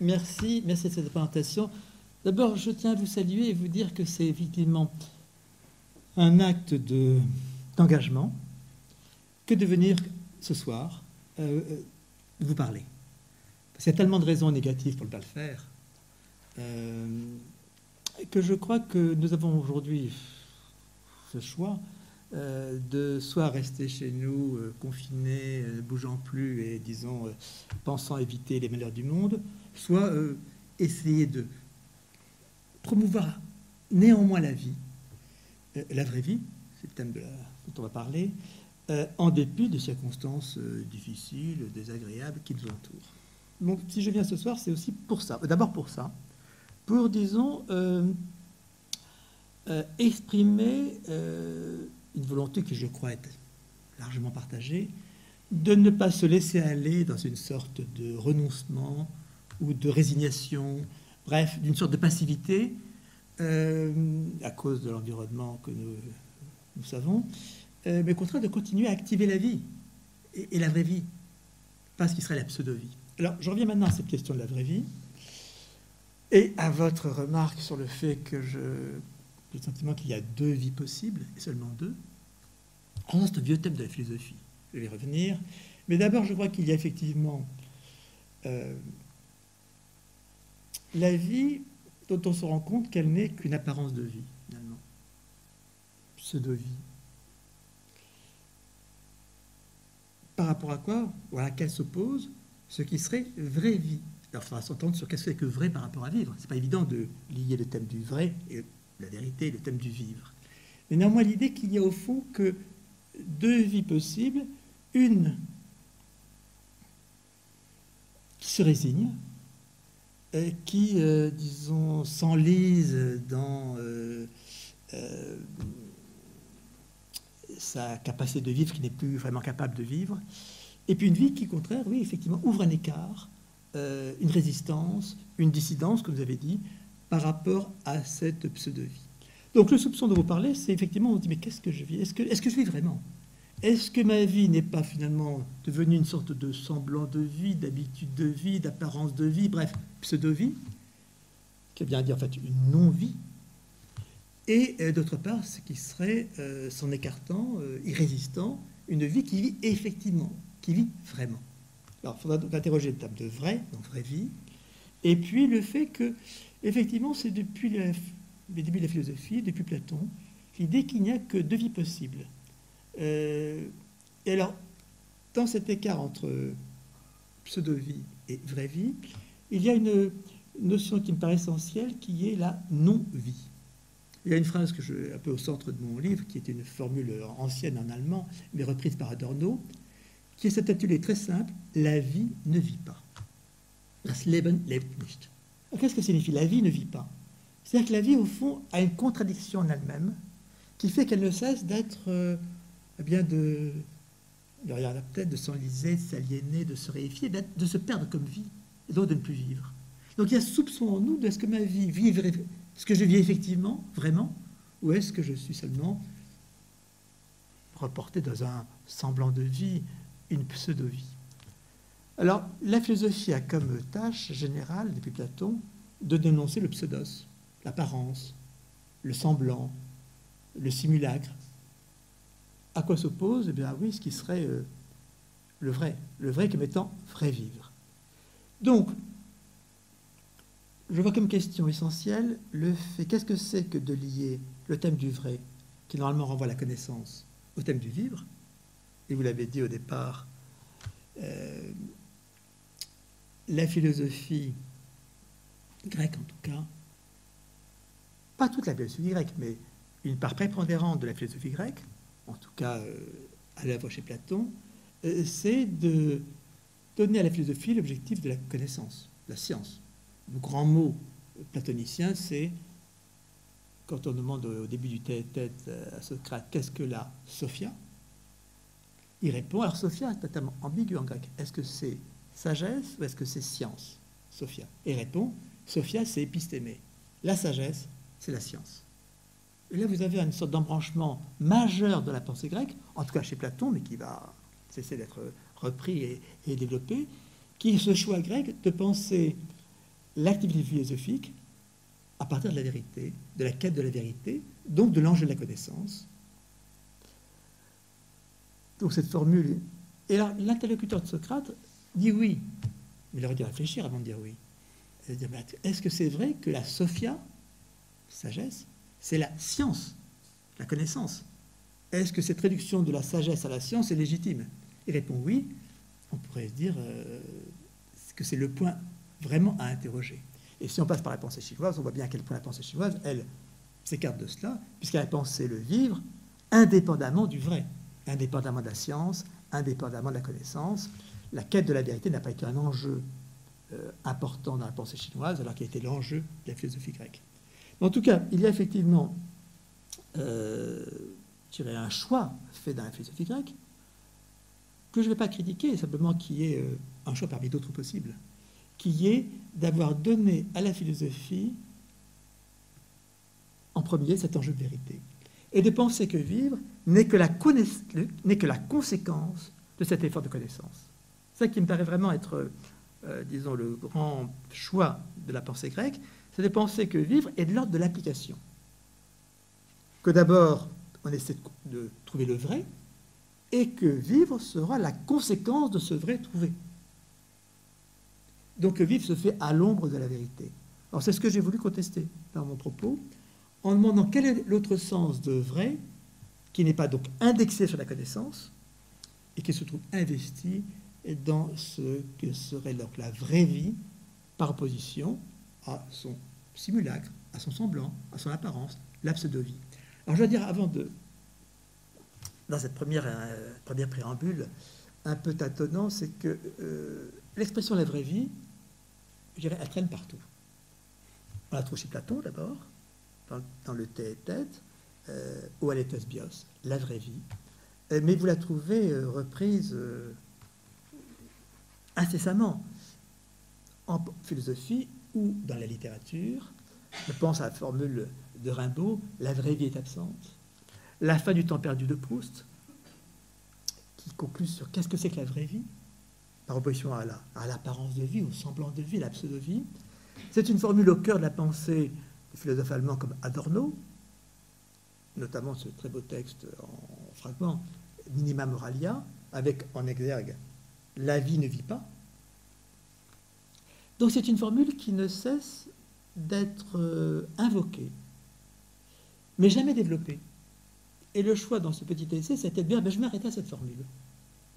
Merci, merci de cette présentation. D'abord, je tiens à vous saluer et vous dire que c'est effectivement un acte de, d'engagement que de venir ce soir euh, euh, vous parler. Parce qu'il y a tellement de raisons négatives pour ne pas le faire euh, que je crois que nous avons aujourd'hui ce choix de soit rester chez nous, confinés, ne bougeant plus et, disons, pensant éviter les malheurs du monde, soit essayer de promouvoir néanmoins la vie, la vraie vie, c'est le thème dont on va parler, euh, en dépit des circonstances euh, difficiles, désagréables qui nous entourent. Donc si je viens ce soir, c'est aussi pour ça. D'abord pour ça, pour, disons, euh, exprimer une volonté que je crois être largement partagée, de ne pas se laisser aller dans une sorte de renoncement ou de résignation, bref, d'une sorte de passivité à cause de l'environnement que nous, savons, euh, mais au contraire de continuer à activer la vie et, la vraie vie, pas ce qui serait la pseudo-vie. Alors, je reviens maintenant à cette question de la vraie vie et à votre remarque sur le fait que je j'ai le sentiment qu'il y a deux vies possibles, et seulement deux. c'est un vieux thème de la philosophie. Je vais y revenir. Mais d'abord, je crois qu'il y a effectivement euh, la vie dont on se rend compte qu'elle n'est qu'une apparence de vie, finalement. Pseudo-vie. par rapport à quoi ou à laquelle s'oppose ce qui serait vraie vie? Alors, il faudra s'entendre sur qu'est-ce que c'est que vrai par rapport à vivre. C'est pas évident de lier le thème du vrai et la vérité le thème du vivre. Mais néanmoins, l'idée qu'il y a au fond que deux vies possibles, une qui se résigne, qui, euh, disons, s'enlise dans euh, euh, sa capacité de vivre qui n'est plus vraiment capable de vivre. Et puis une vie qui, au contraire, oui, effectivement, ouvre un écart, euh, une résistance, une dissidence, comme vous avez dit, par rapport à cette pseudo-vie. Donc le soupçon de vous parler, c'est effectivement, on dit, mais qu'est-ce que je vis? Est-ce que, est que je vis vraiment? Est-ce que ma vie n'est pas finalement devenue une sorte de semblant de vie, d'habitude de vie, d'apparence de vie, bref, pseudo-vie, qui veut bien dire en fait une non-vie et euh, d'autre part, ce qui serait, euh, s'en écartant, euh, irrésistant, une vie qui vit effectivement, qui vit vraiment. Alors, il faudra donc interroger le terme de vrai, donc vraie vie, et puis le fait que, effectivement, c'est depuis les débuts de la philosophie, depuis Platon, l'idée qu'il n'y a que deux vies possibles. Et alors, dans cet écart entre pseudo-vie et vraie vie, il y a une notion qui me paraît essentielle, qui est la non-vie. Il y a une phrase que je, un peu au centre de mon livre, qui est une formule ancienne en allemand, mais reprise par Adorno, qui est cet intitulé très simple La vie ne vit pas. Das Leben lebt nicht. Qu'est-ce que signifie La vie ne vit pas C'est-à-dire que la vie, au fond, a une contradiction en elle-même qui fait qu'elle ne cesse d'être, euh, eh bien, de. Peut-être de s'enliser, de s'aliéner, de se réifier, de se perdre comme vie, et donc de ne plus vivre. Donc il y a ce soupçon en nous de est-ce que ma vie vivrait est-ce que je vis effectivement, vraiment, ou est-ce que je suis seulement reporté dans un semblant de vie, une pseudo-vie? Alors, la philosophie a comme tâche générale, depuis Platon, de dénoncer le pseudos, l'apparence, le semblant, le simulacre. À quoi s'oppose Eh bien, oui, ce qui serait euh, le vrai, le vrai comme étant vrai vivre. Donc, je vois comme question essentielle le fait qu'est-ce que c'est que de lier le thème du vrai, qui normalement renvoie à la connaissance, au thème du vivre? Et vous l'avez dit au départ, euh, la philosophie grecque en tout cas, pas toute la philosophie grecque, mais une part prépondérante de la philosophie grecque, en tout cas euh, à l'œuvre chez Platon, euh, c'est de donner à la philosophie l'objectif de la connaissance, la science le grand mot platonicien, c'est quand on demande au début du tête-tête à Socrate qu'est-ce que la Sophia? Il répond alors Sophia est totalement ambigu en grec. Est-ce que c'est sagesse ou est-ce que c'est science? Sophia. Et il répond Sophia c'est épistémé. La sagesse, c'est la science. Et là, vous avez une sorte d'embranchement majeur de la pensée grecque, en tout cas chez Platon, mais qui va cesser d'être repris et, développé, qui est ce choix grec de penser l'activité philosophique à partir de la vérité, de la quête de la vérité, donc de l'enjeu de la connaissance. Donc cette formule. Et là, l'interlocuteur de Socrate dit oui, mais il aurait dû réfléchir avant de dire oui. Est-ce que c'est vrai que la Sophia, sagesse, c'est la science, la connaissance Est-ce que cette réduction de la sagesse à la science est légitime? Il répond oui. On pourrait se dire euh, que c'est le point vraiment à interroger. Et si on passe par la pensée chinoise, on voit bien à quel point la pensée chinoise, elle, s'écarte de cela, puisqu'elle a pensé le vivre indépendamment du vrai, indépendamment de la science, indépendamment de la connaissance. La quête de la vérité n'a pas été un enjeu euh, important dans la pensée chinoise, alors qu'il était l'enjeu de la philosophie grecque. En tout cas, il y a effectivement euh, un choix fait dans la philosophie grecque que je ne vais pas critiquer, simplement qui est euh, un choix parmi d'autres possibles, qui est d'avoir donné à la philosophie en premier cet enjeu de vérité, et de penser que vivre n'est que, la que la conséquence de cet effort de connaissance. C'est ça qui me paraît vraiment être, euh, disons, le grand choix de la pensée grecque, c'est de penser que vivre est de l'ordre de l'application. Que d'abord, on essaie de trouver le vrai, et que vivre sera la conséquence de ce vrai trouvé. Donc vivre se fait à l'ombre de la vérité. Alors c'est ce que j'ai voulu contester dans mon propos, en demandant quel est l'autre sens de vrai, qui n'est pas donc indexé sur la connaissance, et qui se trouve investi dans ce que serait donc la vraie vie par opposition à son simulacre, à son semblant, à son apparence, la pseudo-vie. Alors je dois dire, avant de... Dans cette première, euh, première préambule, un peu tâtonnant, c'est que euh, l'expression la vraie vie, je dirais, elle traîne partout. On la trouve chez Platon d'abord, dans, le thé tête, euh, ou à bios, la vraie vie. Euh, mais vous la trouvez reprise incessamment en philosophie ou dans la littérature. Je pense à la formule de Rimbaud, la vraie vie est absente. La fin du temps perdu de Proust, qui conclut sur qu'est-ce que c'est que la vraie vie, par opposition à, l'apparence de vie, au semblant de vie, la pseudo-vie. C'est une formule au cœur de la pensée des philosophes allemands comme Adorno, notamment ce très beau texte en fragment, Minima Moralia, avec en exergue La vie ne vit pas, donc c'est une formule qui ne cesse d'être euh, invoquée, mais jamais développée. Et le choix dans ce petit essai, c'était de dire, ben, je m'arrête à cette formule.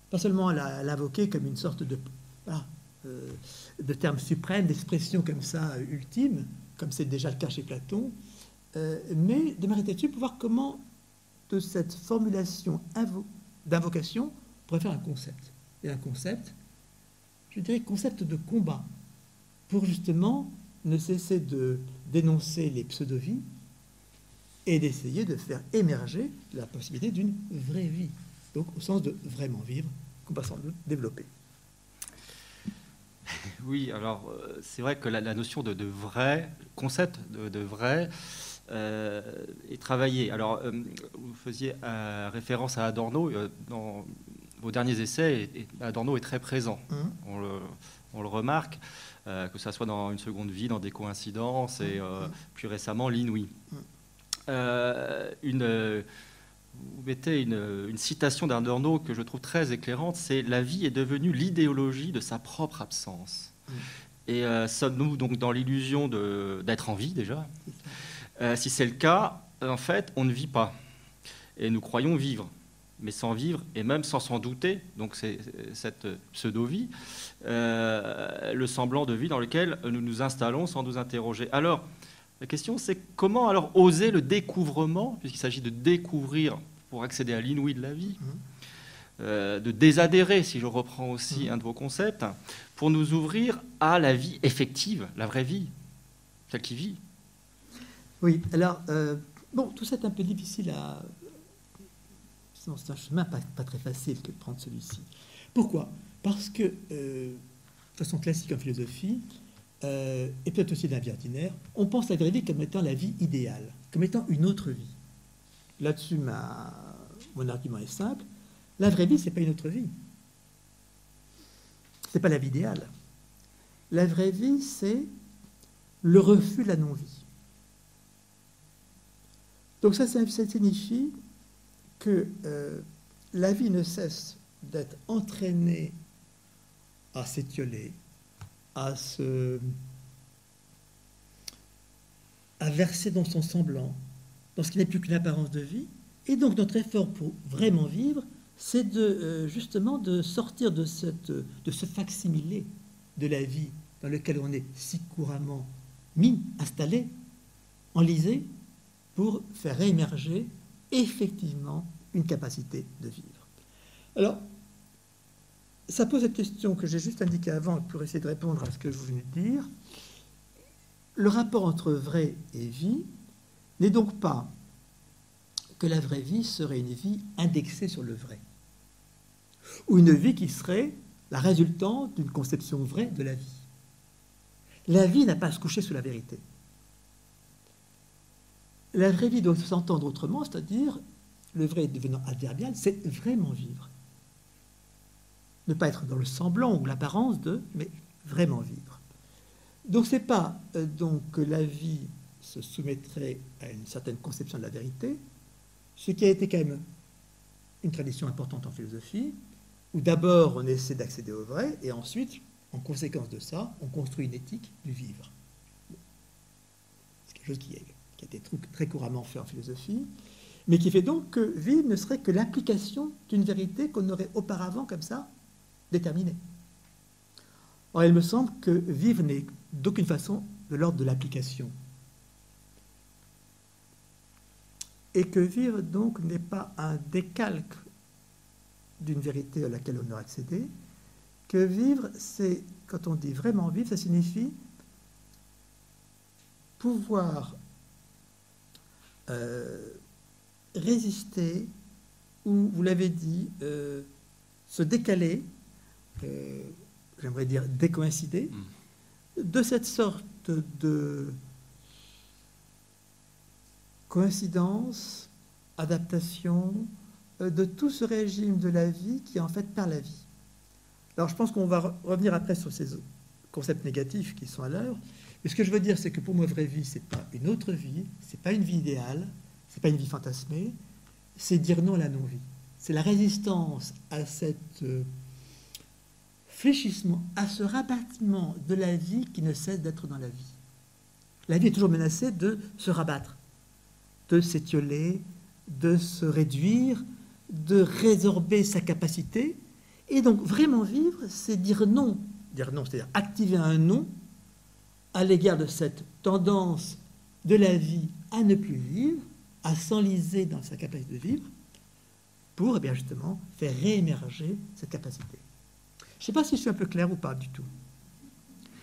Pas seulement à l'invoquer comme une sorte de, euh, de terme suprême, d'expression comme ça ultime, comme c'est déjà le cas chez Platon, euh, mais de m'arrêter dessus pour voir comment de cette formulation d'invocation on pourrait faire un concept. Et un concept, je dirais concept de combat, pour justement ne cesser de dénoncer les pseudo-vies et d'essayer de faire émerger la possibilité d'une vraie vie, donc au sens de vraiment vivre, qu'on va sans doute développer. Oui, alors euh, c'est vrai que la, notion de, vrai, concept de, vrai, euh, est travaillé. Alors, euh, vous faisiez référence à Adorno. dans vos derniers essais, et, Adorno est très présent. Mmh. On, le, on, le, remarque. Euh, que ça soit dans une seconde vie, dans des coïncidences, et euh, plus récemment l'inouï. Euh, une, vous mettez une, citation d'Adorno que je trouve très éclairante, c'est « La vie est devenue l'idéologie de sa propre absence. Et sommes-nous donc dans l'illusion d'être en vie déjà? Si c'est le cas, en fait, on ne vit pas. Et nous croyons vivre mais sans vivre et même sans s'en douter, donc c'est cette pseudo-vie, euh, le semblant de vie dans lequel nous nous installons sans nous interroger. Alors, la question c'est comment alors oser le découvrement, puisqu'il s'agit de découvrir pour accéder à l'inouï de la vie, mmh. euh, de désadhérer, si je reprends aussi mmh. un de vos concepts, pour nous ouvrir à la vie effective, la vraie vie, celle qui vit. Oui, alors, euh, bon, tout ça est un peu difficile à c'est un chemin pas, très facile que de prendre celui-ci. Pourquoi? Parce que, euh, de façon classique en philosophie, euh, et peut-être aussi dans la vie ordinaire, on pense à la vraie vie comme étant la vie idéale, comme étant une autre vie. Là-dessus, mon argument est simple. La vraie vie, ce n'est pas une autre vie. Ce n'est pas la vie idéale. La vraie vie, c'est le refus de la non-vie. Donc ça, ça signifie que euh, la vie ne cesse d'être entraînée à s'étioler, à se à verser dans son semblant, dans ce qui n'est plus qu'une apparence de vie. Et donc notre effort pour vraiment vivre, c'est euh, justement de sortir de, cette, de ce facsimilé de la vie dans lequel on est si couramment mis, installé, enlisé, pour faire émerger effectivement une capacité de vivre. Alors, ça pose cette question que j'ai juste indiquée avant pour essayer de répondre à ce que vous venez de dire. Le rapport entre vrai et vie n'est donc pas que la vraie vie serait une vie indexée sur le vrai, ou une vie qui serait la résultante d'une conception vraie de la vie. La vie n'a pas à se coucher sous la vérité. La vraie vie doit s'entendre autrement, c'est-à-dire, le vrai devenant adverbial, c'est vraiment vivre. Ne pas être dans le semblant ou l'apparence de, mais vraiment vivre. Donc c'est pas euh, donc que la vie se soumettrait à une certaine conception de la vérité, ce qui a été quand même une tradition importante en philosophie, où d'abord on essaie d'accéder au vrai, et ensuite, en conséquence de ça, on construit une éthique du vivre. C'est quelque chose qui, a été très couramment fait en philosophie, mais qui fait donc que vivre ne serait que l'application d'une vérité qu'on aurait auparavant comme ça déterminée. Or, il me semble que vivre n'est d'aucune façon de l'ordre de l'application. Et que vivre donc n'est pas un décalque d'une vérité à laquelle on a accédé, que vivre, c'est, quand on dit vraiment vivre, ça signifie pouvoir euh, résister, ou, vous l'avez dit, euh, se décaler, euh, j'aimerais dire décoïncider, mm. de cette sorte de coïncidence, adaptation, euh, de tout ce régime de la vie qui est en fait par la vie. Alors je pense qu'on va revenir après sur ces concepts négatifs qui sont à l'heure. Mais ce que je veux dire, c'est que pour moi, vraie vie, c'est pas une autre vie, c'est pas une vie idéale, c'est pas une vie fantasmée, c'est dire non à la non-vie. C'est la résistance à cet euh, fléchissement, à ce rabattement de la vie qui ne cesse d'être dans la vie. La vie est toujours menacée de se rabattre, de s'étioler, de se réduire, de résorber sa capacité. Et donc vraiment vivre, c'est dire non. Dire non, c'est-à-dire activer un non à l'égard de cette tendance de la vie à ne plus vivre, à s'enliser dans sa capacité de vivre, pour eh bien justement faire réémerger cette capacité. Je ne sais pas si je suis un peu clair ou pas du tout.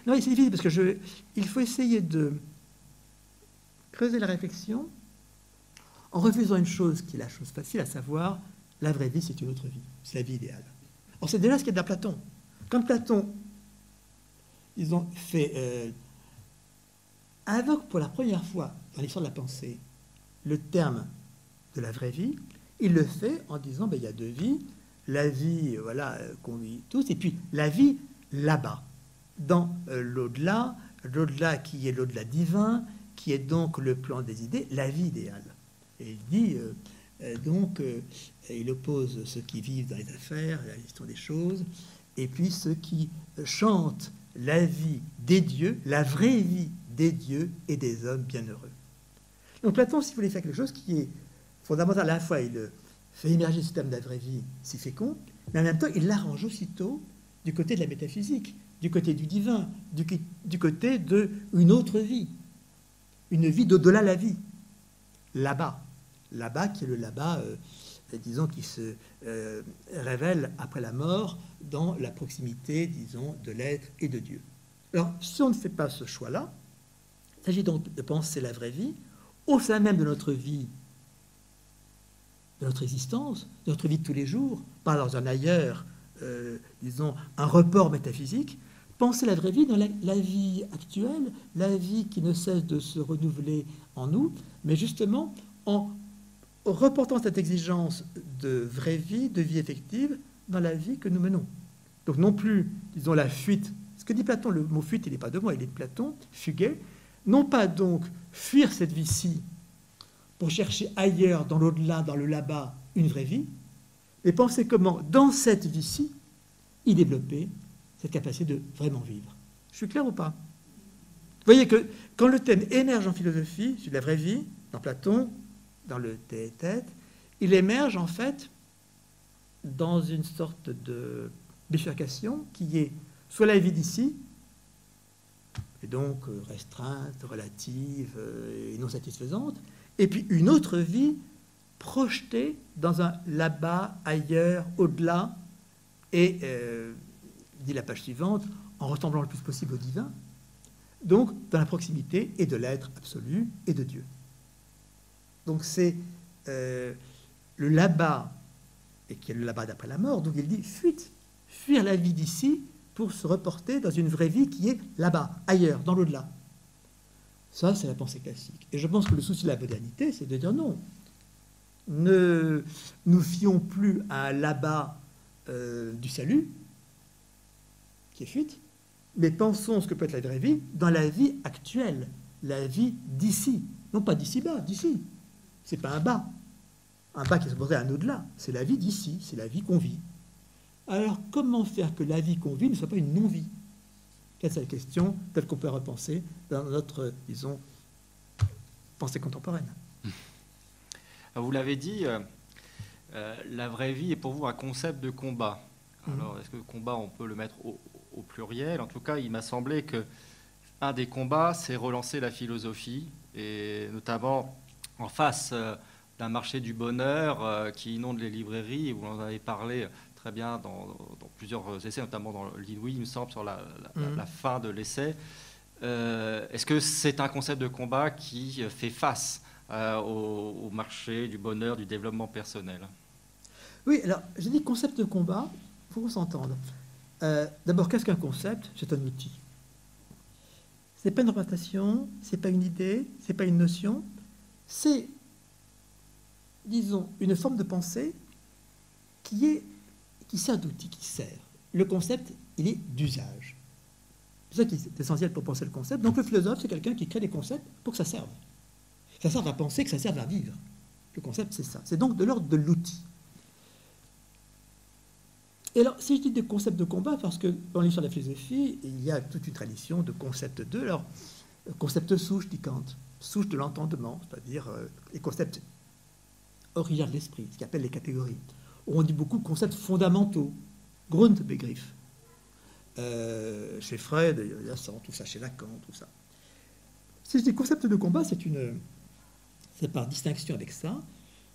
Non, c'est difficile parce que je, il faut essayer de creuser la réflexion en refusant une chose qui est la chose facile, à savoir la vraie vie, c'est une autre vie, c'est la vie idéale. Or, c'est déjà ce qu'il y a dans Platon. Quand Platon, ils ont fait, euh, invoque pour la première fois dans l'histoire de la pensée le terme de la vraie vie, il le fait en disant ben, il y a deux vies, la vie voilà, qu'on vit tous, et puis la vie là-bas, dans euh, l'au-delà, l'au-delà qui est l'au-delà divin, qui est donc le plan des idées, la vie idéale. Et il dit, euh, euh, donc, euh, il oppose ceux qui vivent dans les affaires, la gestion des choses, et puis ceux qui chantent la vie des dieux, la vraie vie des dieux et des hommes bienheureux. Donc Platon, si vous voulez faire quelque chose qui est fondamental, à la fois il fait émerger ce thème de la vraie vie si fécond, mais en même temps il l'arrange aussitôt du côté de la métaphysique, du côté du divin, du, du côté d'une autre vie, une vie d'au-delà la vie, là-bas. Là-bas, qui est le là-bas, euh, disons, qui se euh, révèle après la mort dans la proximité, disons, de l'être et de Dieu. Alors, si on ne fait pas ce choix-là, il s'agit donc de penser la vraie vie au sein même de notre vie, de notre existence, de notre vie de tous les jours, pas dans un ailleurs, euh, disons, un report métaphysique, penser la vraie vie dans la, vie actuelle, la vie qui ne cesse de se renouveler en nous, mais justement en reportant cette exigence de vraie vie, de vie effective, dans la vie que nous menons. Donc non plus, disons, la fuite. Ce que dit Platon, le mot fuite, il n'est pas de moi, il est de Platon, fuguer, Non pas donc fuir cette vie-ci pour chercher ailleurs, dans l'au-delà, dans le là-bas, une vraie vie, mais penser comment, dans cette vie-ci, y développer cette capacité de vraiment vivre. Je suis clair ou pas? Vous voyez que quand le thème émerge en philosophie, sur la vraie vie, dans Platon, dans le tête, il émerge en fait dans une sorte de bifurcation qui est soit la vie d'ici, et donc euh, restreinte, relative euh, et non satisfaisante, et puis une autre vie projetée dans un là-bas, ailleurs, au-delà, et, euh, dit la page suivante, en ressemblant le plus possible au divin, donc dans la proximité et de l'être absolu et de Dieu. Donc c'est le là-bas, et qui est le là-bas d'après la mort, donc il dit fuite, fuir la vie d'ici pour se reporter dans une vraie vie qui est là-bas, ailleurs, dans l'au-delà. Ça, c'est la pensée classique. Et je pense que le souci de la modernité, c'est de dire non. Ne nous fions plus à un là-bas euh, du salut, qui est fuite, mais pensons ce que peut être la vraie vie dans la vie actuelle, la vie d'ici. Non pas d'ici-bas, d'ici. C'est pas un bas. Un bas qui se poserait à un au-delà. C'est la vie d'ici, c'est la vie qu'on vit. Alors, comment faire que la vie qu'on vit ne soit pas une non-vie? C'est la question? Telle qu'on peut repenser dans notre, disons, pensée contemporaine? Vous l'avez dit, euh, euh, la vraie vie est pour vous un concept de combat. Mhm. Alors, est-ce que le combat, on peut le mettre au, pluriel? En tout cas, il m'a semblé que un des combats, c'est relancer la philosophie, et notamment en face euh, d'un marché du bonheur qui inonde les librairies, vous en avez parlé très bien dans, plusieurs essais, notamment dans l'Inouï, il me semble, sur la, mhm. fin de l'essai. Euh, est-ce que c'est un concept de combat qui fait face euh, au, marché du bonheur, du développement personnel? Oui, alors j'ai dit concept de combat, il faut s'entendre. Euh, d'abord, qu'est-ce qu'un concept? C'est un outil. Ce n'est pas une représentation, ce n'est pas une idée, ce n'est pas une notion, c'est, disons, une forme de pensée qui est qui sert d'outil, qui sert. Le concept, il est d'usage. C'est ça qui est essentiel pour penser le concept. Donc le philosophe, c'est quelqu'un qui crée des concepts pour que ça serve. Ça serve à penser, que ça serve à vivre. Le concept, c'est ça. C'est donc de l'ordre de l'outil. Et alors, si je dis des concepts de combat, parce que dans l'histoire de la philosophie, il y a toute une tradition de concepts de. Alors, concept souche, dit Kant, souche de l'entendement, c'est-à-dire euh, les concepts originaires de l'esprit, ce qu'on appelle les catégories on dit beaucoup de concepts fondamentaux, Grundbegriff. Euh, chez Fred, il y a ça, tout ça, chez Lacan, tout ça. Si je dis concept de combat, c'est une, par distinction avec ça.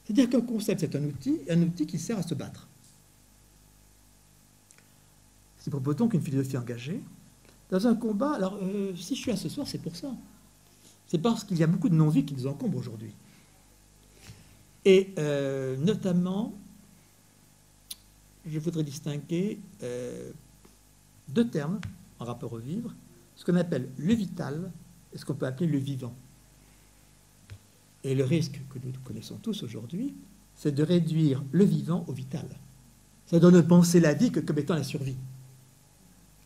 C'est-à-dire qu'un concept, c'est un outil, un outil qui sert à se battre. C'est pour autant qu'une philosophie engagée, dans un combat, alors euh, si je suis là ce soir, c'est pour ça. C'est parce qu'il y a beaucoup de non-vie qui nous encombrent aujourd'hui. Et euh, notamment je voudrais distinguer euh, deux termes en rapport au vivre, ce qu'on appelle le vital et ce qu'on peut appeler le vivant. Et le risque que nous connaissons tous aujourd'hui, c'est de réduire le vivant au vital. Donne de penser la vie que comme étant la survie.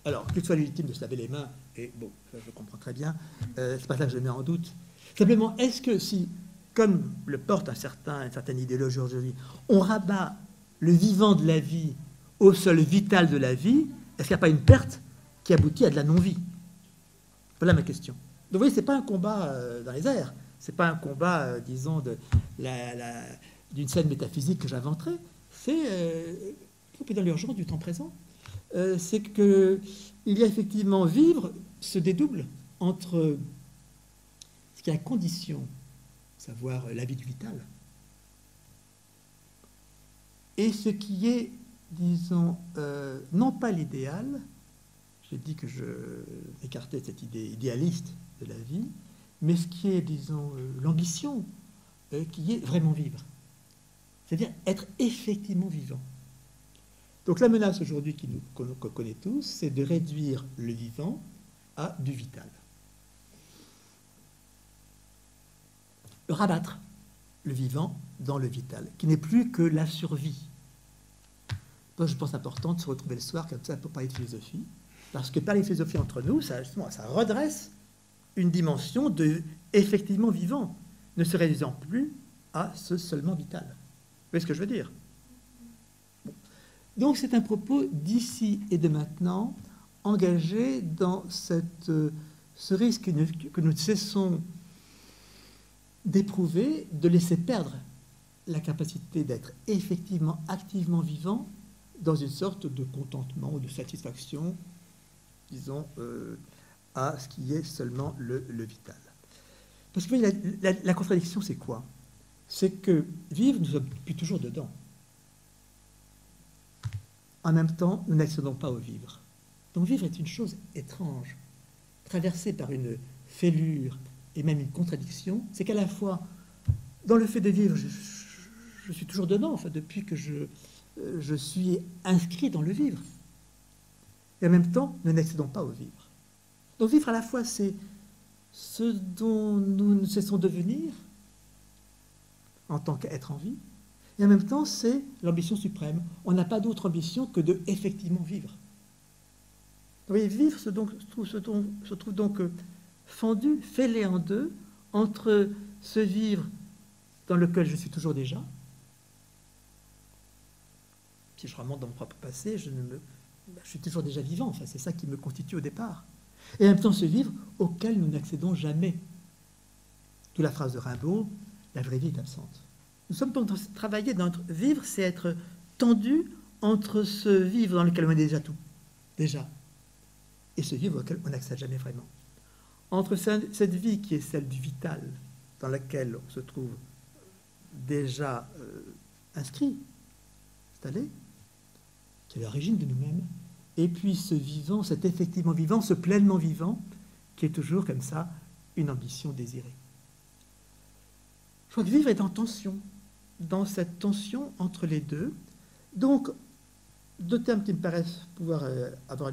Alors, qu'il soit légitime de se laver les mains, et bon, je comprends très bien, euh, c'est pas ça que je mets en doute. Simplement, est-ce que si, comme le porte un certain, une idéologie aujourd'hui, on rabat le vivant de la vie au sol vital de la vie, est-ce qu'il n'y a pas une perte qui aboutit à de la non-vie? Voilà ma question. Donc vous voyez, ce n'est pas un combat euh, dans les airs, ce n'est pas un combat, euh, disons, d'une scène métaphysique que j'inventerai, c'est euh, dans l'urgence du temps présent. Euh, c'est qu'il y a effectivement vivre se dédouble entre ce qui est la condition, savoir la vie du vital, et ce qui est, disons, euh, non pas l'idéal, j'ai dit que je écartais cette idée idéaliste de la vie, mais ce qui est, disons, euh, l'ambition, euh, qui est vraiment vivre. C'est-à-dire être effectivement vivant. Donc la menace aujourd'hui qu'on connaît tous, c'est de réduire le vivant à du vital. Rabattre le vivant dans le vital, qui n'est plus que la survie je pense important de se retrouver le soir comme ça pour parler de philosophie. Parce que parler de philosophie entre nous, ça, redresse une dimension de effectivement vivant, ne se réduisant plus à ce seulement vital. Vous voyez ce que je veux dire? Donc c'est un propos d'ici et de maintenant, engagé dans cette, ce risque que nous cessons d'éprouver, de laisser perdre la capacité d'être effectivement, activement vivant dans une sorte de contentement ou de satisfaction, disons, euh, à ce qui est seulement le, vital. Parce que la, contradiction, c'est quoi? C'est que vivre, nous sommes depuis toujours dedans. En même temps, nous n'accédons pas au vivre. Donc vivre est une chose étrange, traversée par une fêlure et même une contradiction. C'est qu'à la fois, dans le fait de vivre, je, suis toujours dedans, enfin, depuis que je, je suis inscrit dans le vivre. Et en même temps, nous n'accédons pas au vivre. Donc vivre à la fois, c'est ce dont nous ne cessons de devenir en tant qu'être en vie, et en même temps, c'est l'ambition suprême. On n'a pas d'autre ambition que de effectivement vivre. Vous voyez, vivre se, trouve, se trouve donc euh, fendu, fêlé en deux, entre ce vivre dans lequel je suis toujours déjà, si je remonte dans mon propre passé, me, je suis toujours déjà vivant, enfin, c'est ça qui me constitue au départ. Et en même temps ce vivre auquel nous n'accédons jamais. D'où la phrase de Rimbaud, la vraie vie est absente. Nous sommes donc travailler dans notre vivre, c'est être tendu entre ce vivre dans lequel on est déjà tout, déjà, et ce vivre auquel on n'accède jamais vraiment. Entre cette vie qui est celle du vital, dans laquelle on se trouve déjà euh, inscrit, installé, qui est l'origine de nous-mêmes, et puis ce vivant, cet effectivement vivant, ce pleinement vivant, qui est toujours comme ça une ambition désirée. Je crois que vivre est en tension, dans cette tension entre les deux. Donc, deux termes qui me paraissent pouvoir euh, avoir,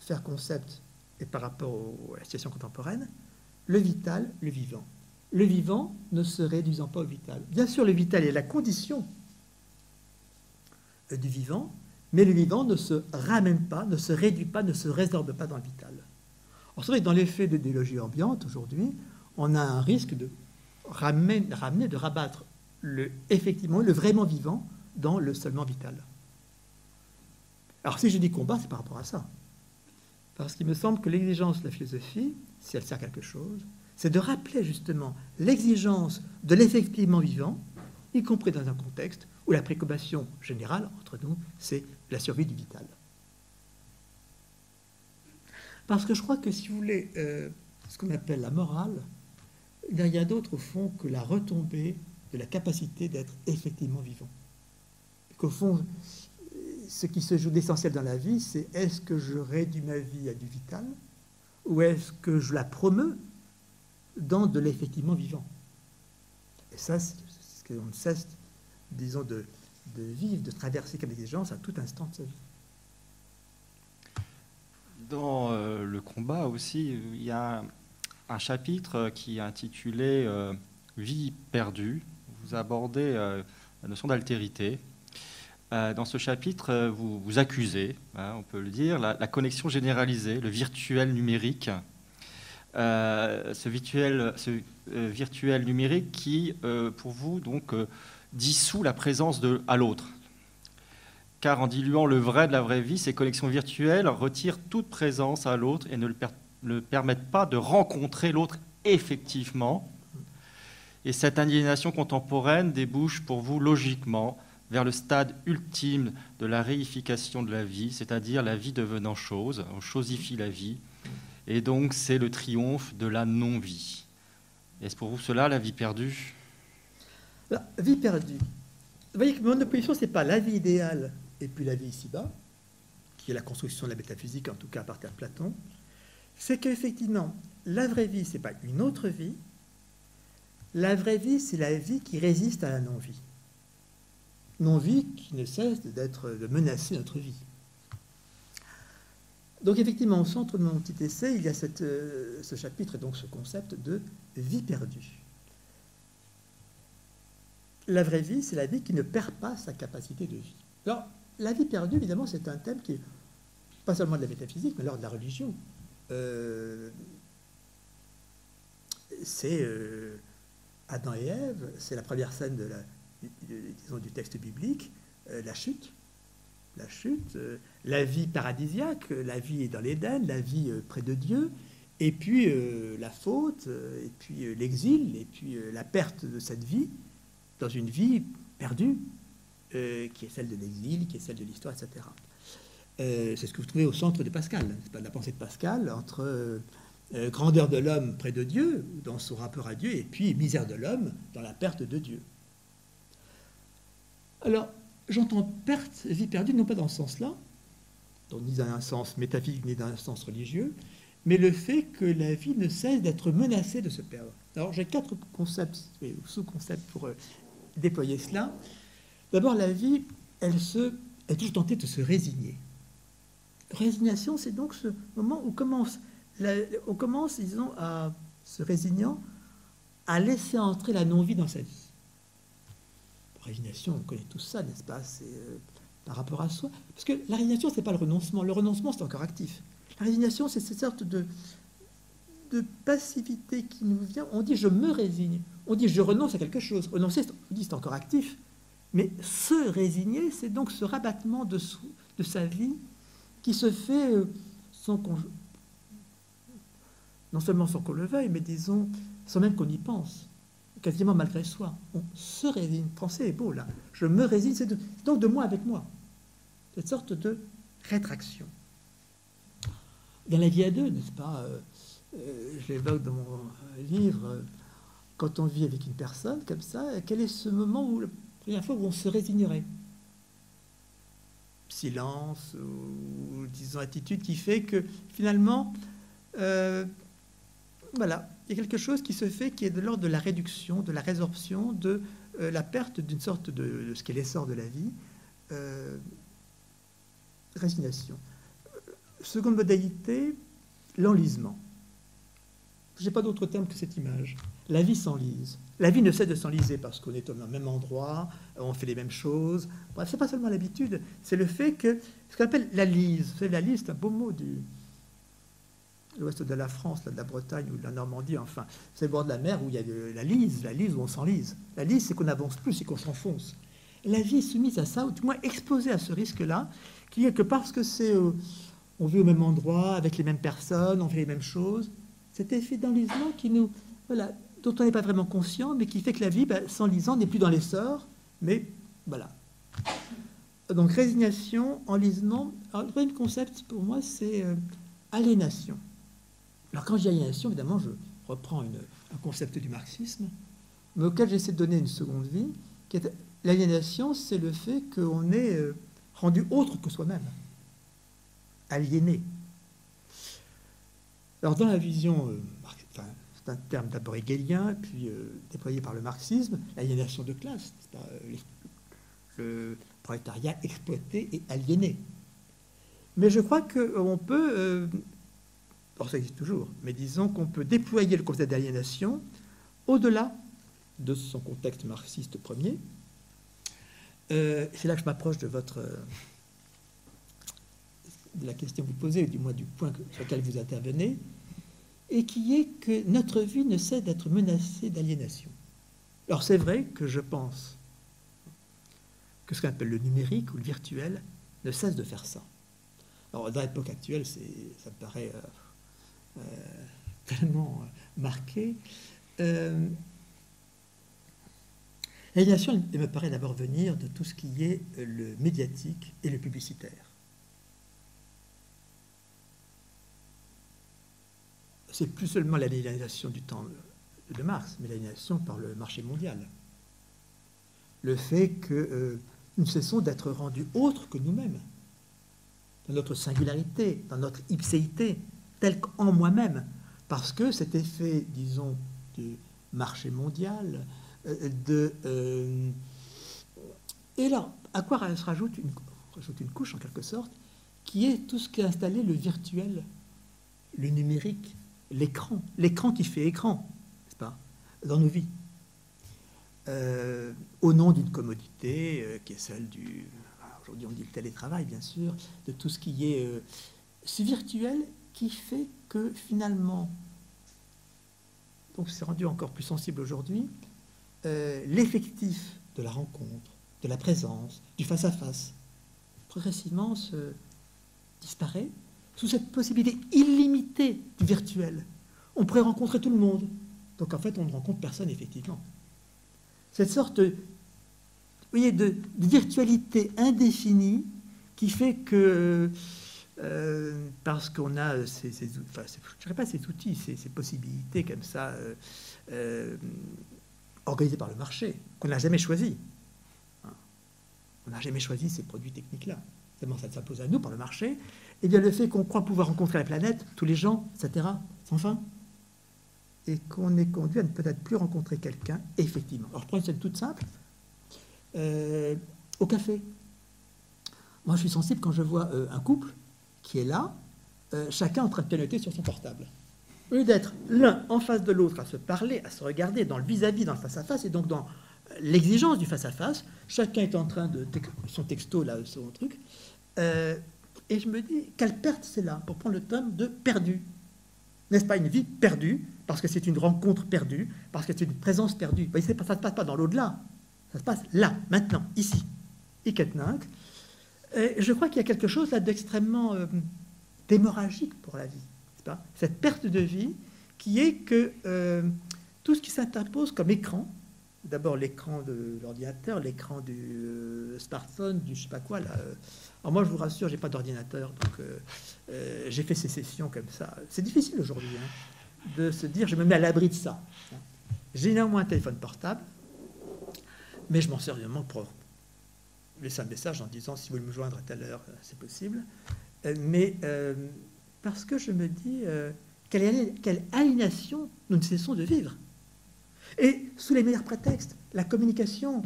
faire concept et par rapport à la situation contemporaine, le vital, le vivant. Le vivant ne se réduisant pas au vital. Bien sûr, le vital est la condition euh, du vivant, mais le vivant ne se ramène pas, ne se réduit pas, ne se résorbe pas dans le vital. Alors c'est vrai que dans l'effet de délogie ambiante, aujourd'hui, on a un risque de ramener, de rabattre le, effectivement le vraiment vivant dans le seulement vital. Alors si je dis combat, c'est par rapport à ça. Parce qu'il me semble que l'exigence de la philosophie, si elle sert à quelque chose, c'est de rappeler justement l'exigence de l'effectivement vivant, y compris dans un contexte où la préoccupation générale entre nous, c'est la survie du vital. Parce que je crois que si vous voulez, euh, ce qu'on appelle la morale, il n'y a rien d'autre au fond que la retombée de la capacité d'être effectivement vivant. Qu'au fond, ce qui se joue d'essentiel dans la vie, c'est est-ce que je réduis ma vie à du vital ou est-ce que je la promeux dans de l'effectivement vivant? Et ça, c'est ce qu'on ne cesse disons, de, vivre, de traverser comme exigence à tout instant de sa vie. Dans euh, le combat aussi, il y a un chapitre qui est intitulé euh, Vie perdue. Vous abordez euh, la notion d'altérité. dans ce chapitre, vous, vous accusez, hein, on peut le dire, la, connexion généralisée, le virtuel numérique. ce virtuel, ce, virtuel numérique qui, pour vous, donc, dissout la présence de, à l'autre. Car en diluant le vrai de la vraie vie, ces connexions virtuelles retirent toute présence à l'autre et ne le, permettent pas de rencontrer l'autre effectivement. Et cette aliénation contemporaine débouche pour vous logiquement vers le stade ultime de la réification de la vie, c'est-à-dire la vie devenant chose, on chosifie la vie, et donc c'est le triomphe de la non-vie. Est-ce pour vous cela la vie perdue? La vie perdue. Vous voyez que mon opposition, ce n'est pas la vie idéale et puis la vie ici-bas, qui est la construction de la métaphysique, en tout cas à partir de Platon. C'est qu'effectivement, la vraie vie, ce n'est pas une autre vie. La vraie vie, c'est la vie qui résiste à la non-vie. Non-vie qui ne cesse d'être, de menacer notre vie. Donc effectivement, au centre de mon petit essai, il y a euh, ce chapitre et donc ce concept de vie perdue la vraie vie, c'est la vie qui ne perd pas sa capacité de vie. Alors, la vie perdue, évidemment, c'est un thème qui est pas seulement de la métaphysique, mais alors de la religion. Euh, c'est Adam et Ève, c'est la première scène du texte biblique, la chute. La chute, la vie paradisiaque, la vie dans l'Éden, la vie près de Dieu, et puis la faute, et puis l'exil, et puis la perte de cette vie dans une vie perdue, qui est celle de l'exil, qui est celle de l'histoire, etc. Euh, c'est ce que vous trouvez au centre de Pascal, pas la pensée de Pascal, entre euh, euh, grandeur de l'homme près de Dieu, dans son rapport à Dieu, et puis misère de l'homme dans la perte de Dieu. Alors, j'entends perte, vie perdue, non pas dans ce sens-là, ni dans un sens métaphysique, ni dans un sens religieux, mais le fait que la vie ne cesse d'être menacée de se perdre. Alors, j'ai quatre concepts, sous-concepts pour déployer cela. D'abord, la vie, elle, se, elle est toujours tentée de se résigner. Résignation, c'est donc ce moment où commence, on commence, disons, à se résignant, à laisser entrer la non-vie dans sa vie. Résignation, on connaît tout ça, n'est-ce pas? C'est euh, par rapport à soi. Parce que la résignation, c'est pas le renoncement. Le renoncement, c'est encore actif. La résignation, c'est cette sorte de, de passivité qui nous vient. On dit je me résigne. On dit je renonce à quelque chose. Renoncer, on dit c'est encore actif. Mais se résigner, c'est donc ce rabattement de, sa vie qui se fait euh, sans qu'on, non seulement sans qu'on le veuille, mais disons sans même qu'on y pense, quasiment malgré soi. On se résigne. Français est beau là. Je me résigne, c'est donc de moi avec moi. Cette sorte de rétraction. Dans la vie à deux, n'est-ce pas euh, euh, Je l'évoque dans mon livre. Quand on vit avec une personne comme ça, quel est ce moment où la première fois où on se résignerait? Silence ou, disons attitude qui fait que finalement, euh, voilà, il y a quelque chose qui se fait qui est de l'ordre de la réduction, de la résorption, de euh, la perte d'une sorte de, ce qui est l'essor de la vie, euh, résignation. Seconde modalité, l'enlisement. Je n'ai pas d'autre terme que cette image. La vie s'enlise. La vie ne cesse de s'enliser parce qu'on est au même endroit, on fait les mêmes choses. Bref, c'est pas seulement l'habitude, c'est le fait que ce qu'on appelle la lise. Vous savez, la lise, c'est un beau mot du l'ouest de la France, de la Bretagne ou de la Normandie, enfin, c'est le bord de la mer où il y a la lise, la lise où on s'enlise. La lise, c'est qu'on n'avance plus, c'est qu'on s'enfonce. La vie est soumise à ça, ou du moins exposée à ce risque-là, qui est que parce que c'est, euh, on vit au même endroit, avec les mêmes personnes, on fait les mêmes choses, cet effet d'enlisement qui nous, voilà, dont on n'est pas vraiment conscient, mais qui fait que la vie, ben, sans lisant, n'est plus dans l'essor, mais voilà. Donc résignation, enlisement. Alors, le premier concept pour moi, c'est euh, aliénation. Alors quand je dis aliénation, évidemment, je reprends un concept du marxisme, mais auquel j'essaie de donner une seconde vie, l'aliénation, c'est le fait qu'on est euh, rendu autre que soi-même, aliéné. Alors dans la vision euh, c'est un terme d'abord hegelien, puis euh, déployé par le marxisme, l'aliénation de classe, euh, le prolétariat exploité et aliéné. Mais je crois qu'on peut, euh, ça existe toujours, mais disons qu'on peut déployer le concept d'aliénation au-delà de son contexte marxiste premier. c'est là que je m'approche de votre de la question que vous posez, ou du moins du point sur lequel vous intervenez et qui est que notre vie ne cesse d'être menacée d'aliénation. Alors c'est vrai que je pense que ce qu'on appelle le numérique ou le virtuel ne cesse de faire ça. Alors dans l'époque actuelle, ça me paraît euh, euh, tellement euh, marqué. L'aliénation, elle me paraît d'abord venir de tout ce qui est le médiatique et le publicitaire. C'est plus seulement l'aliénation du temps de Marx, mais l'aliénation par le marché mondial. Le fait que euh, nous cessons d'être rendus autres que nous-mêmes, dans notre singularité, dans notre ipséité, tel qu'en moi-même, parce que cet effet, disons, du marché mondial, euh, de... Euh, et là, à quoi se rajoute une, rajoute une couche, en quelque sorte, qui est tout ce qui a installé le virtuel, le numérique, l'écran, l'écran qui fait écran, n'est-ce pas, dans nos vies. Euh, au nom d'une commodité euh, qui est celle du. Aujourd'hui, on dit le télétravail, bien sûr, de tout ce qui est. Euh, virtuel qui fait que finalement, on s'est rendu encore plus sensible aujourd'hui, l'effectif de la rencontre, de la présence, du face-à-face, progressivement se disparaît sous cette possibilité illimitée du virtuel. On pourrait rencontrer tout le monde. Donc en fait, on ne rencontre personne effectivement. Cette sorte de, virtualité indéfinie qui fait que, euh, parce qu'on a ces, outils, ces, possibilités comme ça, euh, euh, organisées par le marché, qu'on n'a jamais choisi. Hein. On n'a jamais choisi ces produits techniques-là. Seulement, ça s'impose à nous par le marché. Eh bien, le fait qu'on croit pouvoir rencontrer la planète, tous les gens, etc., sans fin, et qu'on est conduit à ne peut-être plus rencontrer quelqu'un, effectivement. Alors, je prends une scène toute simple. Euh, au café. Moi, je suis sensible quand je vois euh, un couple qui est là, euh, chacun en train de pianoter sur son portable. Au lieu d'être l'un en face de l'autre, à se parler, à se regarder dans le vis-à-vis, dans le face-à-face, et donc dans l'exigence du face-à-face, chacun est en train de son texto, là, son truc. Et je me dis, quelle perte c'est là, pour prendre le terme de perdu. N'est-ce pas une vie perdue, parce que c'est une rencontre perdue, parce que c'est une présence perdue. Vous voyez, ça ne se passe pas dans l'au-delà, ça se passe là, maintenant, ici. Et je crois qu'il y a quelque chose là d'extrêmement euh, pour la vie. Cette perte de vie qui est que euh, tout ce qui s'interpose comme écran, d'abord l'écran de l'ordinateur, l'écran du euh, smartphone, du je sais pas quoi. Là, alors moi, je vous rassure, j'ai pas d'ordinateur, donc j'ai fait ces sessions comme ça. C'est difficile aujourd'hui hein, de se dire, je me mets à l'abri de ça. J'ai néanmoins un téléphone portable mais je m'en sers évidemment pour laisser un message en disant si vous voulez me joindre à telle heure, euh, c'est possible. Euh, mais euh, parce que je me dis quelle, quelle aliénation nous ne cessons de vivre. Et sous les meilleurs prétextes, la communication,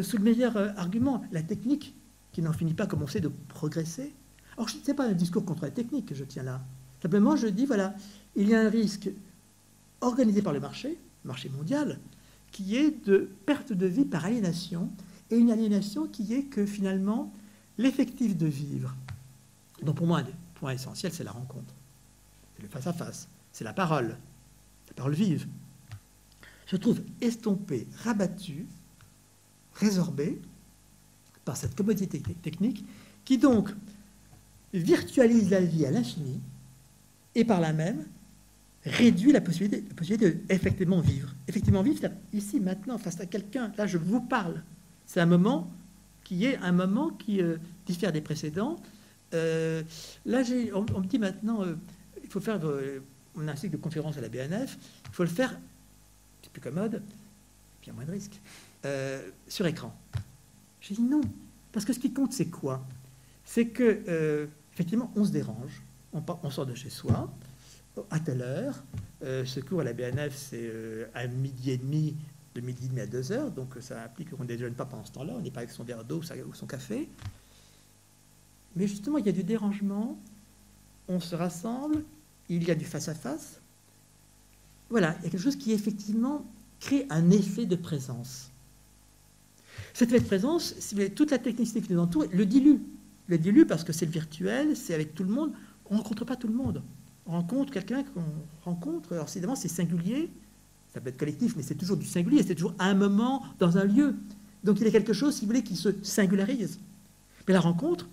sous le meilleur argument, la technique, qui n'en finit pas, comme on de progresser. Alors, ce n'est pas un discours contre la technique que je tiens là. Simplement, je dis, voilà, il y a un risque organisé par le marché, marché mondial, qui est de perte de vie par aliénation, et une aliénation qui est que finalement, l'effectif de vivre, donc pour moi, un des points essentiels, c'est la rencontre, c'est le face-à-face, c'est la parole, la parole vive, se trouve estompé, rabattu, résorbé par cette commodité technique qui donc virtualise la vie à l'infini et par là même réduit la possibilité, la possibilité de effectivement vivre. Effectivement vivre, c'est ici, maintenant, face à quelqu'un. Là, je vous parle. C'est un moment qui est un moment qui euh, diffère des précédents. Euh, là, on, on, me dit maintenant, euh, il faut faire, on a un cycle de conférence à la BNF, il faut le faire, plus commode, puis il y a moins de risques, sur écran. J'ai dit non, parce que ce qui compte, c'est quoi? C'est que, effectivement, on se dérange, on, on sort de chez soi, à telle heure. Euh, ce cours à la BNF, c'est euh, à midi et demi, de midi et demi à deux heures, donc ça implique qu'on ne déjeune pas pendant ce temps-là, on n'est pas avec son verre d'eau ou son café. Mais justement, il y a du dérangement, on se rassemble, il y a du face-à-face. Voilà, il y a quelque chose qui effectivement crée un effet de présence. Cet effet de présence, si vous toute la technicité qui nous entoure le dilue. Le dilue parce que c'est le virtuel, c'est avec tout le monde. On ne rencontre pas tout le monde rencontre quelqu'un qu'on rencontre, alors évidemment c'est singulier, ça peut être collectif, mais c'est toujours du singulier, c'est toujours un moment dans un lieu. Donc il y a quelque chose, si vous voulez, qui se singularise. Mais la rencontre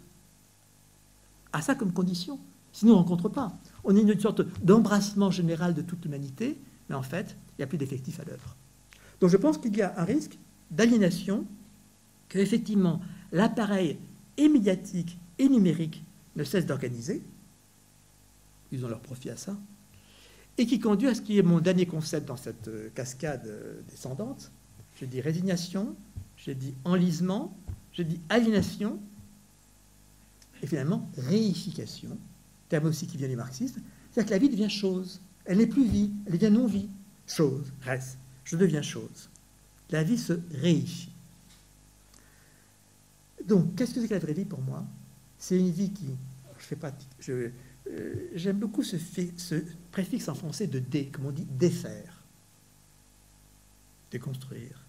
a ça comme condition. Sinon, on ne rencontre pas. On est une sorte d'embrassement général de toute l'humanité, mais en fait, il n'y a plus d'effectif à l'œuvre. Donc je pense qu'il y a un risque d'aliénation, que effectivement l'appareil et médiatique et numérique ne cesse d'organiser, ils ont leur profit à ça, et qui conduit à ce qui est mon dernier concept dans cette euh, cascade euh, descendante. J'ai dit résignation, j'ai dit enlisement, j'ai dit aliénation, et finalement réification, terme aussi qui vient du marxisme, c'est-à-dire que la vie devient chose. Elle n'est plus vie, elle devient non-vie. Chose, reste. Je deviens chose. La vie se réifie. Donc, qu'est-ce que c'est que la vraie vie pour moi? C'est une vie qui, je fais pas, je, euh, j'aime beaucoup ce, préfixe en français de dé, comme on dit défaire, déconstruire,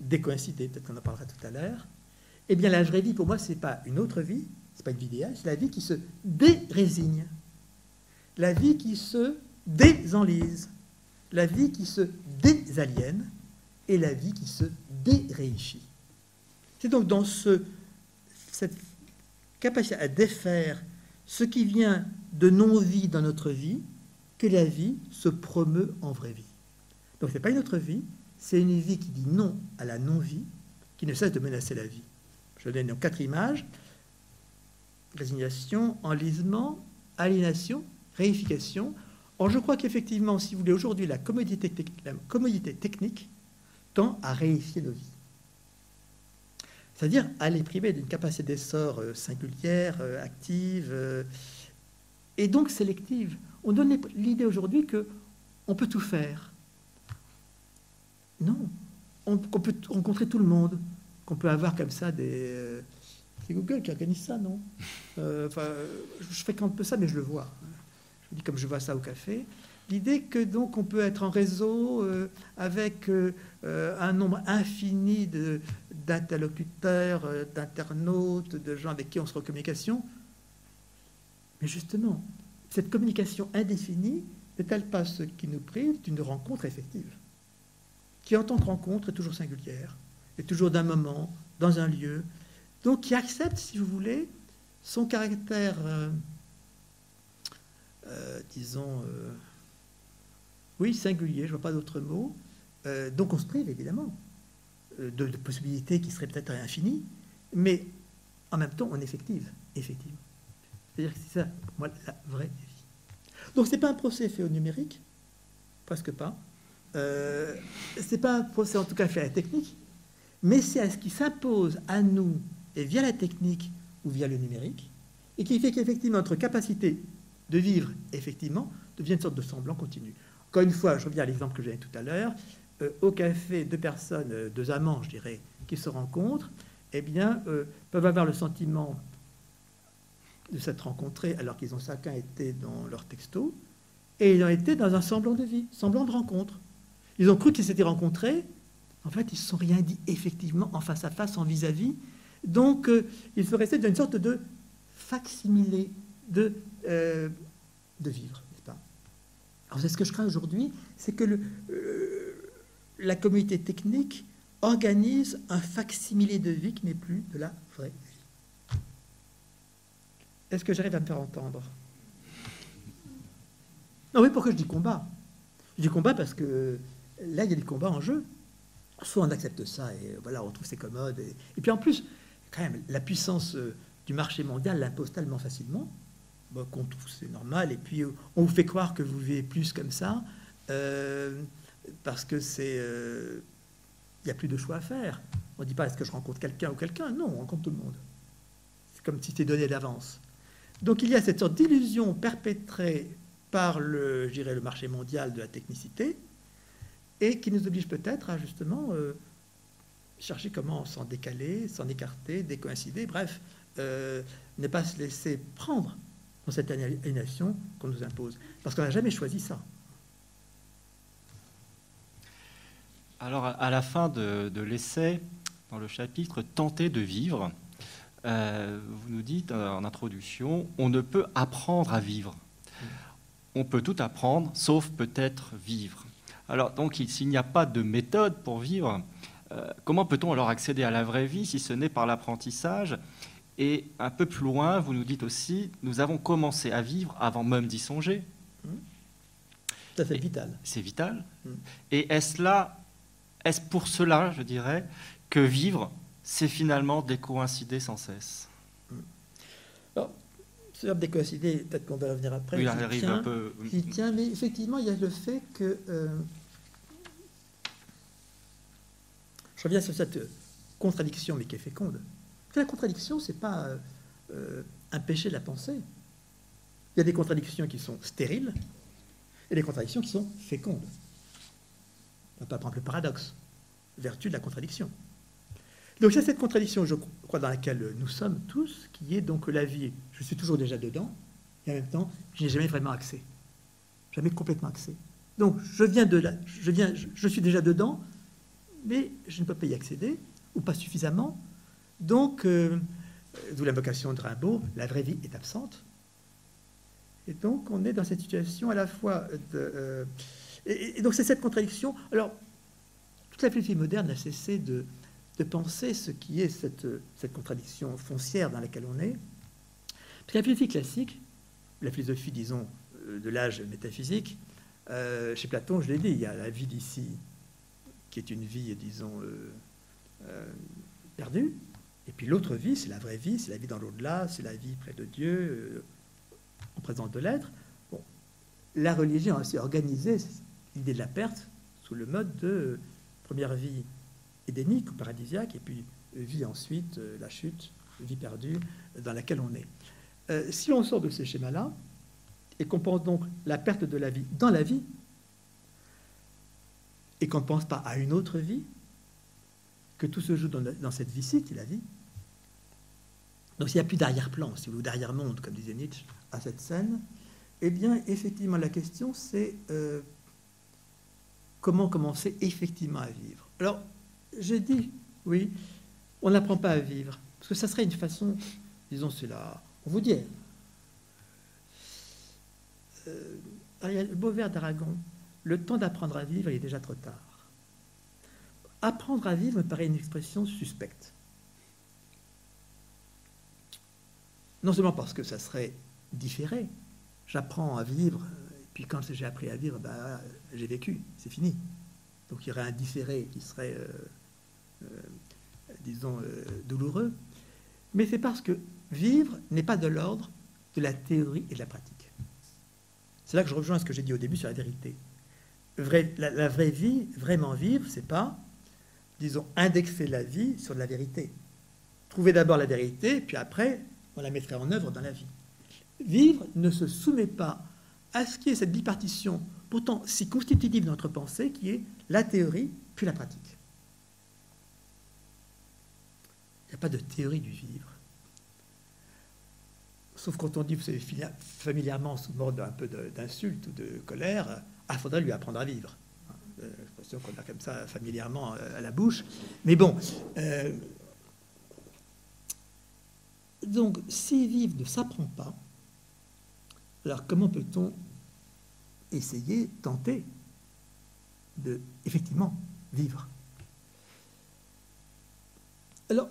décoïncider, peut-être qu'on en parlera tout à l'heure. Eh bien, la vraie vie, pour moi, ce n'est pas une autre vie, ce n'est pas une c'est la vie qui se dérésigne, la vie qui se désenlise, la vie qui se désaliène et la vie qui se déréifie. C'est donc dans ce, cette capacité à défaire ce qui vient de non-vie dans notre vie que la vie se promeut en vraie vie. Donc ce n'est pas une autre vie, c'est une vie qui dit non à la non-vie, qui ne cesse de menacer la vie. Je donne donc quatre images. Résignation, enlisement, aliénation, réification. Or, je crois qu'effectivement, si vous voulez, aujourd'hui, la commodité, technique tend à réifier nos vies. C'est-à-dire à les priver d'une capacité d'essor euh, singulière, euh, active, euh, et donc sélective. On donne l'idée aujourd'hui que on peut tout faire. Non, on, peut rencontrer tout le monde, qu'on peut avoir comme ça des... c'est Google qui organise ça, non Enfin, je fréquente peu ça, mais je le vois. Je dis comme je vois ça au café. L'idée que donc on peut être en réseau euh, avec euh, euh, un nombre infini d'interlocuteurs, d'internautes, de gens avec qui on se communication. Mais justement, cette communication indéfinie n'est-elle pas ce qui nous prive d'une rencontre effective Qui en tant que rencontre est toujours singulière, est toujours d'un moment, dans un lieu, donc qui accepte, si vous voulez, son caractère, disons, oui, singulier, je ne vois pas d'autre mot. Euh, donc on se prive évidemment euh, de, possibilités qui seraient peut-être infinies, mais en même temps on effective, effectivement. C'est-à-dire que c'est ça, pour moi, la vraie vie. Donc ce n'est pas un procès fait au numérique, presque pas. Euh, ce n'est pas un procès en tout cas fait à la technique, mais c'est à ce qui s'impose à nous, et via la technique ou via le numérique, et qui fait qu'effectivement notre capacité de vivre, effectivement, devient une sorte de semblant continu. Encore une fois, je reviens à l'exemple que j'ai tout à l'heure. Euh, au café, deux personnes, euh, deux amants, je dirais, qui se rencontrent, eh bien, euh, peuvent avoir le sentiment de s'être rencontrés alors qu'ils ont chacun été dans leur texto, et ils ont été dans un semblant de vie, semblant de rencontre. Ils ont cru qu'ils s'étaient rencontrés, en fait, ils ne se sont rien dit effectivement en face à face, en vis-à-vis. Donc, ils se restaient dans une sorte de facsimilé de, de vivre. Alors c'est ce que je crains aujourd'hui, c'est que euh, la communauté technique organise un facsimilé de vie qui n'est plus de la vraie vie. Est-ce que j'arrive à me faire entendre? Non, oui, pourquoi je dis combat? Je dis combat parce que là, il y a des combats en jeu. Soit on accepte ça et voilà, on trouve c'est commode. Et, puis en plus, quand même, la puissance euh, du marché mondial l'impose tellement facilement qu'on trouve c'est normal, et puis euh, on vous fait croire que vous vivez plus comme ça, euh, parce que c'est... Il n'y a plus de choix à faire. On ne dit pas est-ce que je rencontre quelqu'un ou quelqu'un, non, on rencontre tout le monde. C'est comme si c'était donné d'avance. Donc il y a cette sorte d'illusion perpétrée par le, le marché mondial de la technicité, et qui nous oblige peut-être à justement chercher comment s'en décaler, s'en écarter, décoïncider, bref, ne pas se laisser prendre dans cette aliénation qu'on nous impose. Parce qu'on n'a jamais choisi ça. Alors, à la fin de, l'essai, dans le chapitre Tenter de vivre, euh, vous nous dites euh, en introduction, on ne peut apprendre à vivre. On peut tout apprendre, sauf peut-être vivre. Alors, donc, s'il n'y a pas de méthode pour vivre, euh, comment peut-on alors accéder à la vraie vie si ce n'est par l'apprentissage? Et un peu plus loin, vous nous dites aussi, nous avons commencé à vivre avant même d'y songer. Ça, c'est vital. C'est vital. Hmm. Et est-ce là, est-ce pour cela, je dirais, que vivre, c'est finalement décoïncider sans cesse? Hmm. Alors, ce verbe décoïncider, peut-être qu'on va revenir après. Oui, il arrive un peu. Tiens, mais effectivement, il y a le fait que. Euh, je reviens sur cette contradiction, mais qui est féconde. La contradiction, ce n'est pas euh, un péché de la pensée. Il y a des contradictions qui sont stériles et des contradictions qui sont fécondes. On peut prendre le paradoxe, vertu de la contradiction. Donc c'est cette contradiction, je crois, dans laquelle nous sommes tous, qui est donc la vie. Je suis toujours déjà dedans, et en même temps, je n'ai jamais vraiment accès. Jamais complètement accès. Donc je viens de là, je, viens, je suis déjà dedans, mais je ne peux pas y accéder, ou pas suffisamment, donc, euh, d'où l'invocation de Rimbaud, la vraie vie est absente. Et donc, on est dans cette situation à la fois de, euh, Et, donc c'est cette contradiction. Alors, toute la philosophie moderne a cessé de, penser ce qui est cette, contradiction foncière dans laquelle on est. Parce que la philosophie classique, la philosophie, disons, euh, de l'âge métaphysique, euh, chez Platon, je l'ai dit, il y a la vie d'ici, qui est une vie, disons, euh, perdue, et puis l'autre vie, c'est la vraie vie, c'est la vie dans l'au-delà, c'est la vie près de Dieu, en présence de l'être. Bon, la religion a aussi organisé l'idée de la perte sous le mode de première vie édénique ou paradisiaque, et puis vie ensuite, la chute, vie perdue, dans laquelle on est. Euh, si on sort de ce schéma-là, et qu'on pense donc la perte de la vie dans la vie, et qu'on ne pense pas à une autre vie, que tout se joue dans, cette vie-ci qui est la vie. Donc s'il n'y a plus d'arrière-plan, si vous voulez, d'arrière-monde, comme disait Nietzsche, à cette scène, eh bien, effectivement, la question, c'est euh, comment commencer effectivement à vivre. Alors, j'ai dit, oui, on n'apprend pas à vivre, parce que ça serait une façon, disons, c'est la on vous dit, euh, Ariel Beauvert d'Aragon, le temps d'apprendre à vivre, il est déjà trop tard. Apprendre à vivre me paraît une expression suspecte. Non seulement parce que ça serait différé, j'apprends à vivre, et puis quand j'ai appris à vivre, bah, j'ai vécu, c'est fini. Donc il y aurait un différé qui serait, euh, euh, disons, douloureux. Mais c'est parce que Vivre n'est pas de l'ordre de la théorie et de la pratique. C'est là que je rejoins ce que j'ai dit au début sur la vérité. La, vraie vie, vraiment vivre, c'est pas, disons, indexer la vie sur de la vérité. Trouver d'abord la vérité, puis après, on la mettrait en œuvre dans la vie. Vivre ne se soumet pas à ce qui est cette bipartition, pourtant si constitutive de notre pensée, qui est la théorie puis la pratique. Il n'y a pas de théorie du vivre. Sauf quand on dit, vous savez, familièrement, sous mode d'un peu d'insulte ou de colère, ah, faudrait lui apprendre à vivre. Euh, L'expression qu'on a comme ça familièrement euh, à la bouche. Mais bon, euh, donc si vivre ne s'apprend pas, alors comment peut-on essayer, tenter de effectivement vivre? Alors,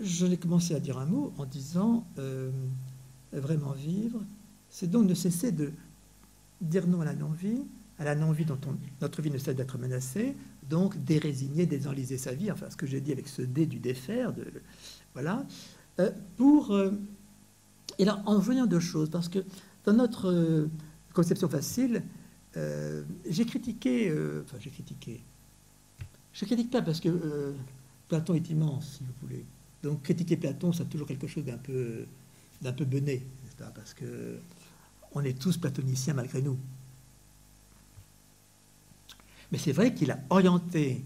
je l'ai commencé à dire un mot en disant euh, vraiment vivre, c'est donc ne cesser de dire non à la non-vie, à la non-vie dont notre vie ne cesse d'être menacée, donc dérésigner, désenliser sa vie, enfin ce que j'ai dit avec ce dé du défaire, voilà, euh, pour... Euh, et là, en voyant deux choses, parce que dans notre conception facile, j'ai critiqué, enfin j'ai critiqué, je critique pas parce que Platon est immense, si vous voulez. Donc critiquer Platon, c'est toujours quelque chose d'un peu, d'un peu bené, parce que on est tous platoniciens malgré nous. Mais c'est vrai qu'il a orienté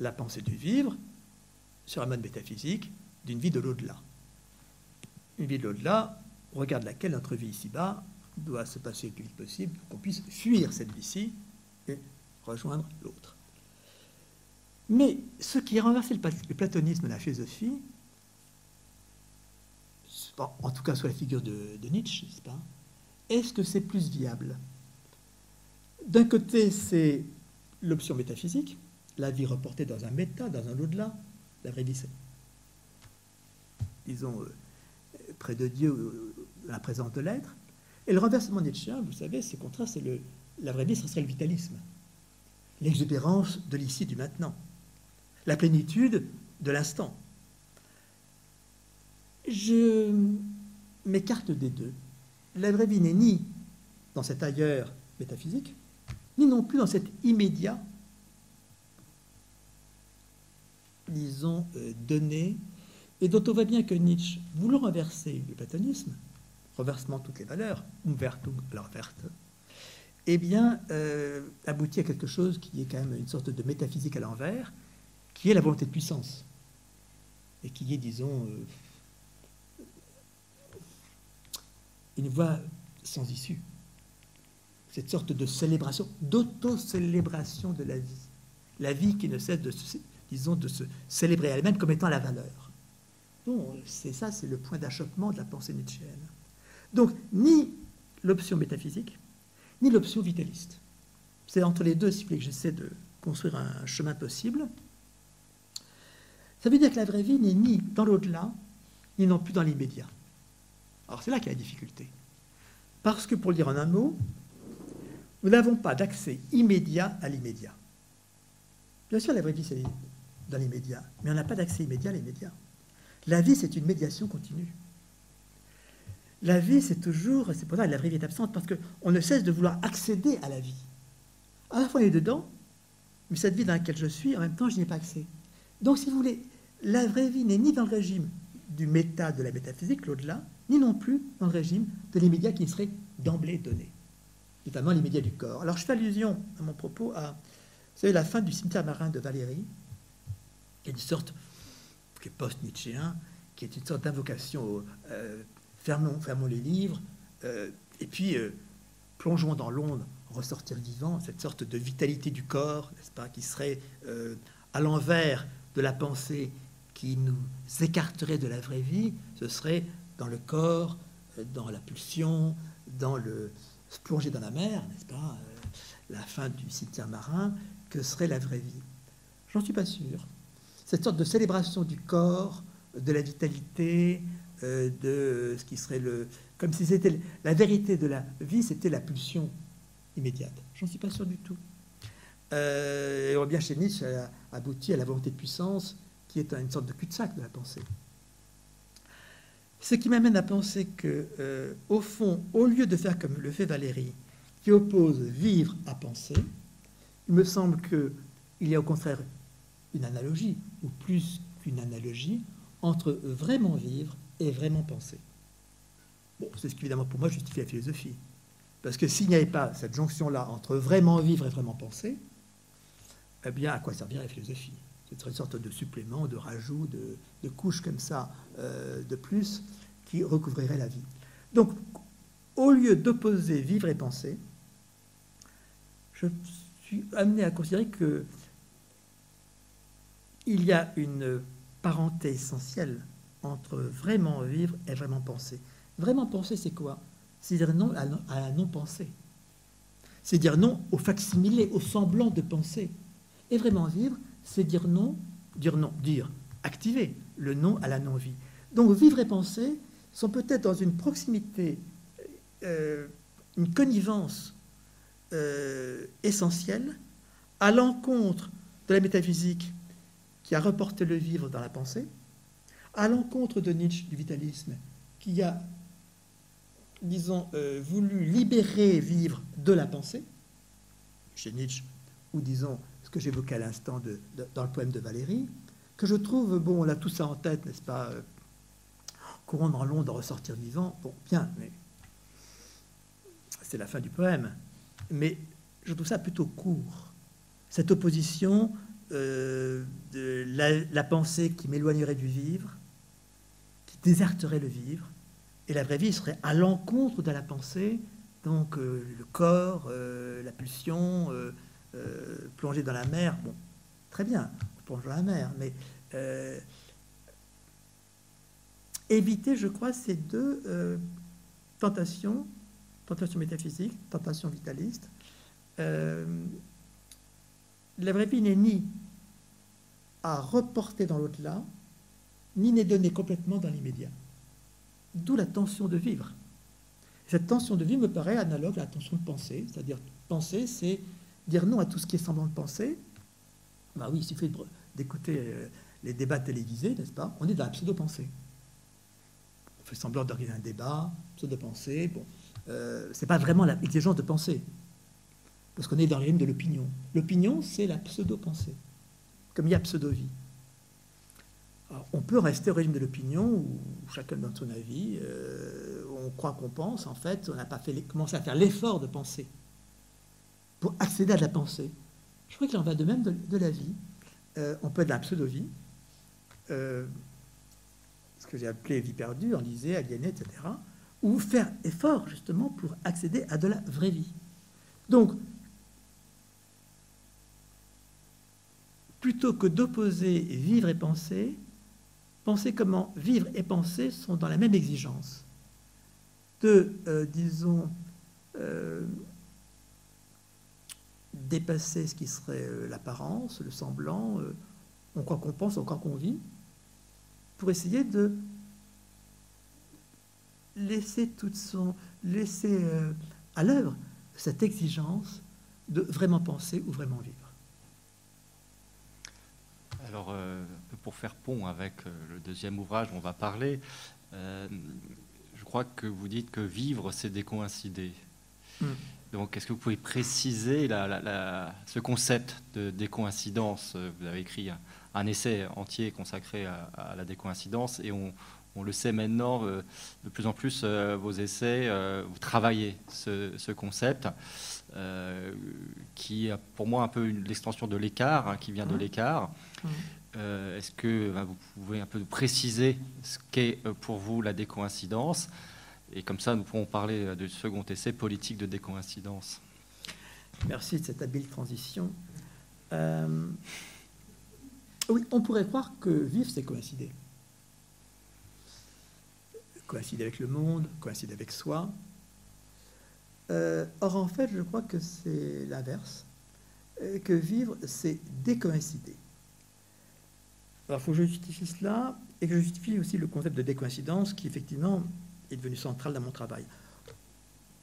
la pensée du vivre sur un mode métaphysique d'une vie de l'au-delà. Une vie de l'au-delà, au regard de laquelle notre vie ici-bas doit se passer le plus vite possible, pour qu'on puisse fuir cette vie-ci et rejoindre l'autre. Mais ce qui a renversé le platonisme de la philosophie, en tout cas sous la figure de, Nietzsche, n'est-ce pas? Est-ce que c'est plus viable? D'un côté, c'est l'option métaphysique, la vie reportée dans un méta, dans un au-delà, la vraie vie, disons, euh, près de Dieu, euh, la présence de l'être. Et le renversement Nietzsche, vous savez, c'est contraire, c'est la vraie vie, ce serait le vitalisme, l'exubérance de l'ici, du maintenant, la plénitude de l'instant je m'écarte des deux. La vraie vie n'est ni dans cet ailleurs métaphysique, ni non plus dans cet immédiat, disons, euh, donné, et dont on voit bien que Nietzsche, voulant renverser le platonisme, renversement toutes les valeurs, umvertum alors verte, eh bien, euh, aboutit à quelque chose qui est quand même une sorte de métaphysique à l'envers, qui est la volonté de puissance, et qui est, disons, euh, une voie sans issue. Cette sorte de célébration, d'auto-célébration de la vie. La vie qui ne cesse de, disons, de se célébrer elle-même comme étant la valeur. Bon, c'est ça, c'est le point d'achoppement de la pensée nietzschéenne. Donc, ni l'option métaphysique, ni l'option vitaliste. C'est entre les deux, si vous voulez, que j'essaie de construire un chemin possible. Ça veut dire que la vraie vie n'est ni dans l'au-delà, ni non plus dans l'immédiat. Alors c'est là qu'il y a la difficulté. Parce que, pour le dire en un mot, nous n'avons pas d'accès immédiat à l'immédiat. Bien sûr, la vraie vie, c'est dans l'immédiat, mais on n'a pas d'accès immédiat à l'immédiat. La vie, c'est une médiation continue. La vie, c'est toujours, c'est pour ça que la vraie vie est absente, parce qu'on ne cesse de vouloir accéder à la vie. À la fois, on est dedans, mais cette vie dans laquelle je suis, en même temps, je n'y ai pas accès. Donc, si vous voulez, la vraie vie n'est ni dans le régime du méta, de la métaphysique, l'au-delà, ni non plus dans le régime de l'immédiat qui serait d'emblée donné, notamment l'immédiat du corps. Alors, je fais allusion à mon propos à la fin du cimetière marin de Valérie, qui est une sorte, qui est post-nietzschéen, qui est une sorte d'invocation euh, fermons, fermons les livres, euh, et puis euh, plongeons dans l'onde, ressortir vivant, cette sorte de vitalité du corps, n'est-ce pas, qui serait euh, à l'envers de la pensée qui nous écarterait de la vraie vie, ce serait dans le corps, dans la pulsion, dans le plonger dans la mer, n'est-ce pas, la fin du cimetière marin, que serait la vraie vie? J'en suis pas sûr. Cette sorte de célébration du corps, de la vitalité, euh, de ce qui serait le. Comme si c'était la vérité de la vie, c'était la pulsion immédiate. J'en suis pas sûr du tout. Euh, et on bien chez Nietzsche abouti à la volonté de puissance, qui est une sorte de cul-de-sac de la pensée. Ce qui m'amène à penser que, euh, au fond, au lieu de faire comme le fait Valérie, qui oppose vivre à penser, il me semble qu'il y a au contraire une analogie, ou plus qu'une analogie, entre vraiment vivre et vraiment penser. Bon, c'est ce qui, évidemment, pour moi, justifie la philosophie. Parce que s'il n'y avait pas cette jonction-là entre vraiment vivre et vraiment penser, eh bien, à quoi servirait la philosophie? Ce serait une sorte de supplément, de rajout, de, de couche comme ça, euh, de plus, qui recouvrirait la vie. Donc, au lieu d'opposer vivre et penser, je suis amené à considérer que il y a une parenté essentielle entre vraiment vivre et vraiment penser. Vraiment penser, c'est quoi? C'est dire non à, la non-pensée. C'est dire non au facsimilé, au semblant de penser. Et vraiment vivre, c'est dire non, dire non, dire activer le non à la non-vie. Donc vivre et penser sont peut-être dans une proximité, euh, une connivence euh, essentielle à l'encontre de la métaphysique qui a reporté le vivre dans la pensée, à l'encontre de Nietzsche du vitalisme, qui a, disons, euh, voulu libérer vivre de la pensée, chez Nietzsche, ou disons que j'évoquais à l'instant dans le poème de Valérie, que je trouve, bon, on a tout ça en tête, n'est-ce pas euh, Courant dans l'onde, ressortir vivant, bon, bien, mais c'est la fin du poème. Mais je trouve ça plutôt court. Cette opposition euh, de la, pensée qui m'éloignerait du vivre déserterait le vivre, et la vraie vie serait à l'encontre de la pensée, donc euh, le corps, euh, la pulsion, plonger dans la mer. Bon, très bien, plonger dans la mer, mais éviter, je crois, ces deux tentations, tentation métaphysique, tentation vitaliste. la vraie vie n'est ni à reporter dans l'au-delà, ni n'est donné complètement dans l'immédiat. D'où la tension de vivre. Cette tension de vivre me paraît analogue à la tension de penser, c'est-à-dire penser, c'est dire non à tout ce qui est semblant de penser. Bah oui, il suffit d'écouter euh, les débats télévisés, n'est-ce pas? On est dans la pseudo-pensée. On fait semblant d'organiser un débat, pseudo-pensée. Bon, euh, c'est pas vraiment l'exigence de penser, parce qu'on est dans le régime de l'opinion. L'opinion, c'est la pseudo-pensée, comme il y a pseudo-vie on peut rester au régime de l'opinion où chacun donne son avis, euh, on croit qu'on pense, en fait, on n'a pas commencé à faire l'effort de penser pour accéder à de la pensée. Je crois qu'il en va de même de, la vie. Euh, on peut être la pseudo-vie, euh, ce que j'ai appelé vie perdue, en disait, aliénée, etc., ou faire effort justement pour accéder à de la vraie vie. Donc, plutôt que d'opposer vivre et penser, penser comment vivre et penser sont dans la même exigence de, euh, disons, dépasser ce qui serait euh, l'apparence, le semblant, on croit qu'on pense, on croit qu'on vit, pour essayer de laisser toute son laisser à l'œuvre cette exigence de vraiment penser ou vraiment vivre. Alors, euh, pour faire pont avec euh, le deuxième ouvrage dont on va parler, euh, je crois que vous dites que vivre, c'est décoïncider. Hmm. Donc, est-ce que vous pouvez préciser ce concept de décoïncidence? Vous avez écrit un, essai entier consacré à, la décoïncidence et on, le sait maintenant, de plus en plus, vos essais, vous travaillez ce, concept. qui est pour moi un peu l'extension de l'écart, hein, qui vient de l'écart. Euh, est-ce que ben, vous pouvez un peu préciser ce qu'est euh, pour vous la décoïncidence? Et comme ça, nous pourrons parler euh, du second essai politique de décoïncidence. Merci de cette habile transition. oui, on pourrait croire que vivre, c'est coïncider. Coïncider avec le monde, coïncider avec soi. or, en fait, je crois que c'est l'inverse. Que vivre, c'est décoïncider. Alors, il faut que je justifie cela et que je justifie aussi le concept de décoïncidence qui, effectivement, est devenu central dans mon travail.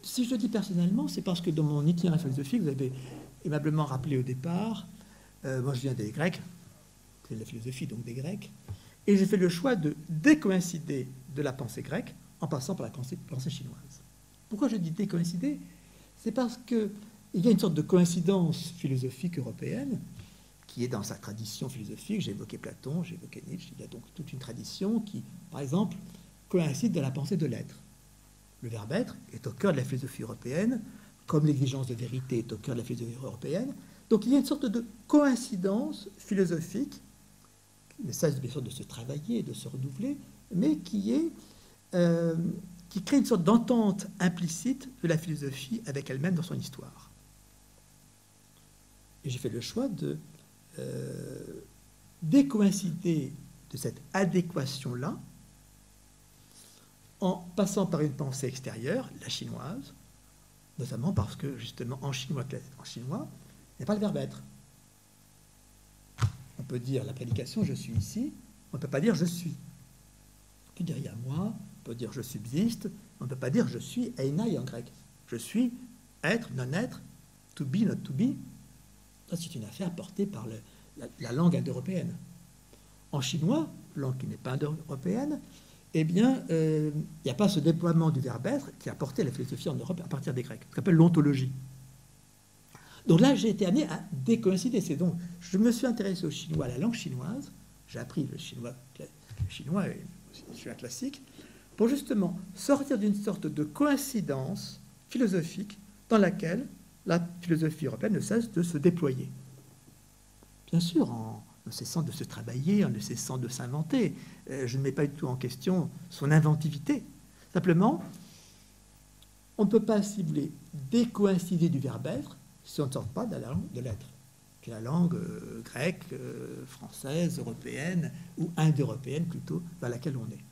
Si je le dis personnellement, c'est parce que dans mon itinéraire philosophique, vous avez aimablement rappelé au départ, euh, moi je viens des Grecs, c'est la philosophie donc des Grecs, et j'ai fait le choix de décoïncider de la pensée grecque en passant par la pensée, pensée chinoise. Pourquoi je dis décoïncider? C'est parce qu'il y a une sorte de coïncidence philosophique européenne qui est dans sa tradition philosophique. J'ai évoqué Platon, j'ai évoqué Nietzsche. Il y a donc toute une tradition qui, par exemple, coïncide de la pensée de l'être. Le verbe être est au cœur de la philosophie européenne, comme l'exigence de vérité est au cœur de la philosophie européenne. Donc il y a une sorte de coïncidence philosophique ne cesse bien sûr de se travailler, de se renouveler, mais qui est euh, qui crée une sorte d'entente implicite de la philosophie avec elle-même dans son histoire. Et j'ai fait le choix de euh, décoïncider de cette adéquation-là en passant par une pensée extérieure, la chinoise, notamment parce que justement en chinois, en chinois il n'y a pas le verbe être. On peut dire la prédication je suis ici, on ne peut pas dire je suis. On peut dire il y a moi, on peut dire je subsiste, on ne peut pas dire je suis einai en grec. Je suis être, non-être, to be, not to be, c'est une affaire portée par la, langue indo-européenne. En chinois, langue qui n'est pas indo-européenne, eh bien, euh, il n'y a pas ce déploiement du verbe être qui a porté la philosophie en Europe à partir des Grecs, ce qu'on appelle l'ontologie. Donc là, j'ai été amené à décoïncider. C'est donc, je me suis intéressé au chinois, à la langue chinoise. J'ai appris le chinois, le chinois et le chinois classique, pour justement sortir d'une sorte de coïncidence philosophique dans laquelle la philosophie européenne ne cesse de se déployer. Bien sûr, en ne cessant de se travailler, en ne cessant de s'inventer. Euh, je ne mets pas du tout en question son inventivité. Simplement, on ne peut pas, si vous voulez, décoïncider du verbe être si on ne sort pas de la langue de l'être, qui est la langue euh, grecque, euh, française, européenne, ou indo-européenne plutôt, dans laquelle on est.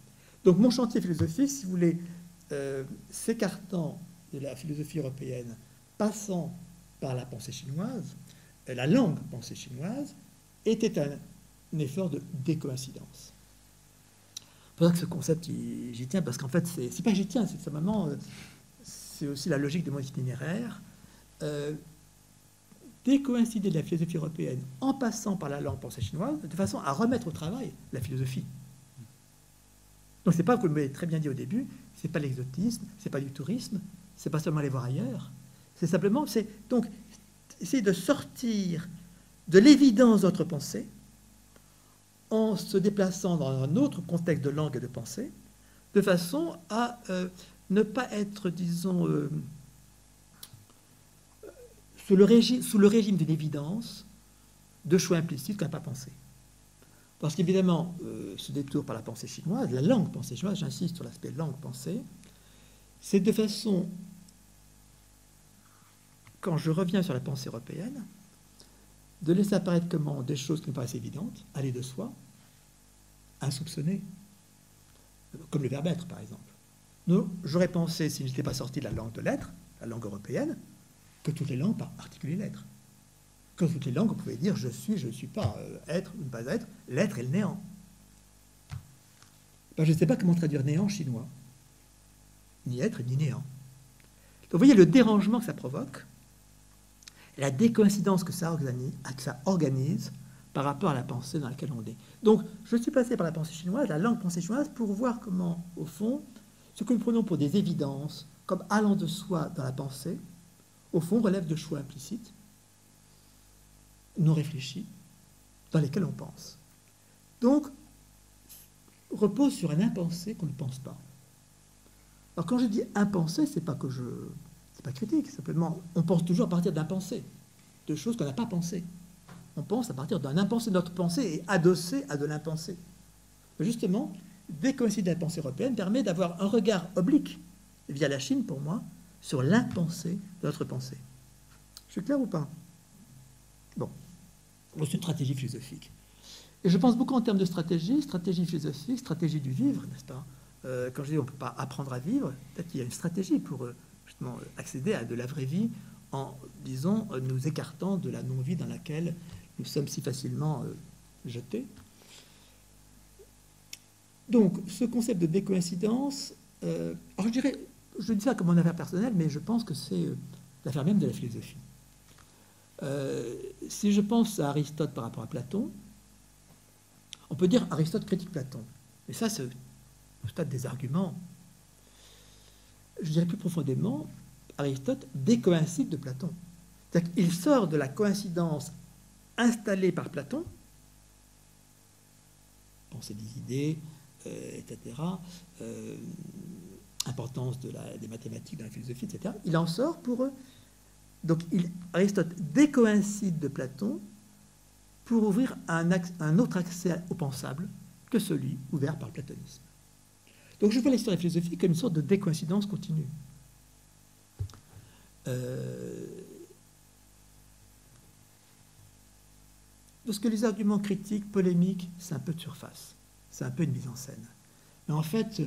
Donc mon chantier philosophique, si vous voulez, s'écartant de la philosophie européenne passant par la pensée chinoise, la langue pensée chinoise, était un, effort de décoïncidence. C'est pour ça que ce concept, j'y tiens, parce qu'en fait, c'est pas j'y tiens, c'est simplement, euh, c'est aussi la logique de mon itinéraire. Euh, décoïncider de la philosophie européenne en passant par la langue pensée chinoise, de façon à remettre au travail la philosophie. Donc c'est pas, vous l'avez très bien dit au début, c'est pas l'exotisme, c'est pas du tourisme, c'est pas seulement aller voir ailleurs, c'est simplement, c'est donc essayer de sortir de l'évidence de notre pensée en se déplaçant dans un autre contexte de langue et de pensée, de façon à euh, ne pas être, disons, euh, sous, le régime, d'une évidence de choix implicites qu'on n'a pas pensé. Parce qu'évidemment, euh, ce détour par la pensée chinoise, la langue pensée chinoise, j'insiste sur l'aspect langue-pensée, c'est de façon quand je reviens sur la pensée européenne, de laisser apparaître comment des choses qui me paraissent évidentes, aller de soi, insoupçonnées, comme le verbe être par exemple. Nous, j'aurais pensé, si je n'étais pas sorti de la langue de l'être, la langue européenne, que toutes les langues, par particulier l'être. Comme toutes les langues, on pouvait dire je suis, je ne suis pas, euh, être ou ne pas être, l'être et le néant. Ben, je ne sais pas comment traduire néant chinois. Ni être ni néant. Vous voyez le dérangement que ça provoque, la décoïncidence que ça organise, par rapport à la pensée dans laquelle on est. Donc, je suis passé par la pensée chinoise, la langue pensée chinoise, pour voir comment, au fond, ce que nous prenons pour des évidences, comme allant de soi dans la pensée, au fond, relève de choix implicites, non réfléchis, dans lesquels on pense. Donc, repose sur un impensé qu'on ne pense pas. Alors quand je dis impensé, c'est pas que je, critique, simplement, on pense toujours à partir d'un pensée, de choses qu'on n'a pas pensées. On pense à partir d'un impensé. Notre pensée est adossée à de l'impensé. Justement, décoïncider la pensée européenne permet d'avoir un regard oblique, via la Chine pour moi, sur l'impensé de notre pensée. Je suis clair ou pas? Bon, c'est une stratégie philosophique. Et je pense beaucoup en termes de stratégie, stratégie philosophique, stratégie du vivre, n'est-ce pas? Euh, Quand je dis on ne peut pas apprendre à vivre, peut-être qu'il y a une stratégie pour euh, justement accéder à de la vraie vie en, disons, nous écartant de la non-vie dans laquelle nous sommes si facilement euh, jetés. Donc, ce concept de décoïncidence, je dirais, je dis ça comme mon affaire personnelle, mais je pense que c'est l'affaire même de la philosophie. si je pense à Aristote par rapport à Platon, on peut dire Aristote critique Platon. Mais ça, c'est au stade des arguments. Je dirais plus profondément, Aristote décoïncide de Platon. C'est-à-dire qu'il sort de la coïncidence installée par Platon, pensée des idées, euh, etc., euh, importance de des mathématiques dans la philosophie, etc. Il en sort pour eux. Donc Aristote décoïncide de Platon pour ouvrir un autre accès au pensable que celui ouvert par le platonisme. Donc je vois l'histoire philosophique comme une sorte de décoïncidence continue. Euh, parce que les arguments critiques, polémiques, c'est un peu de surface, c'est un peu une mise en scène. Mais en fait,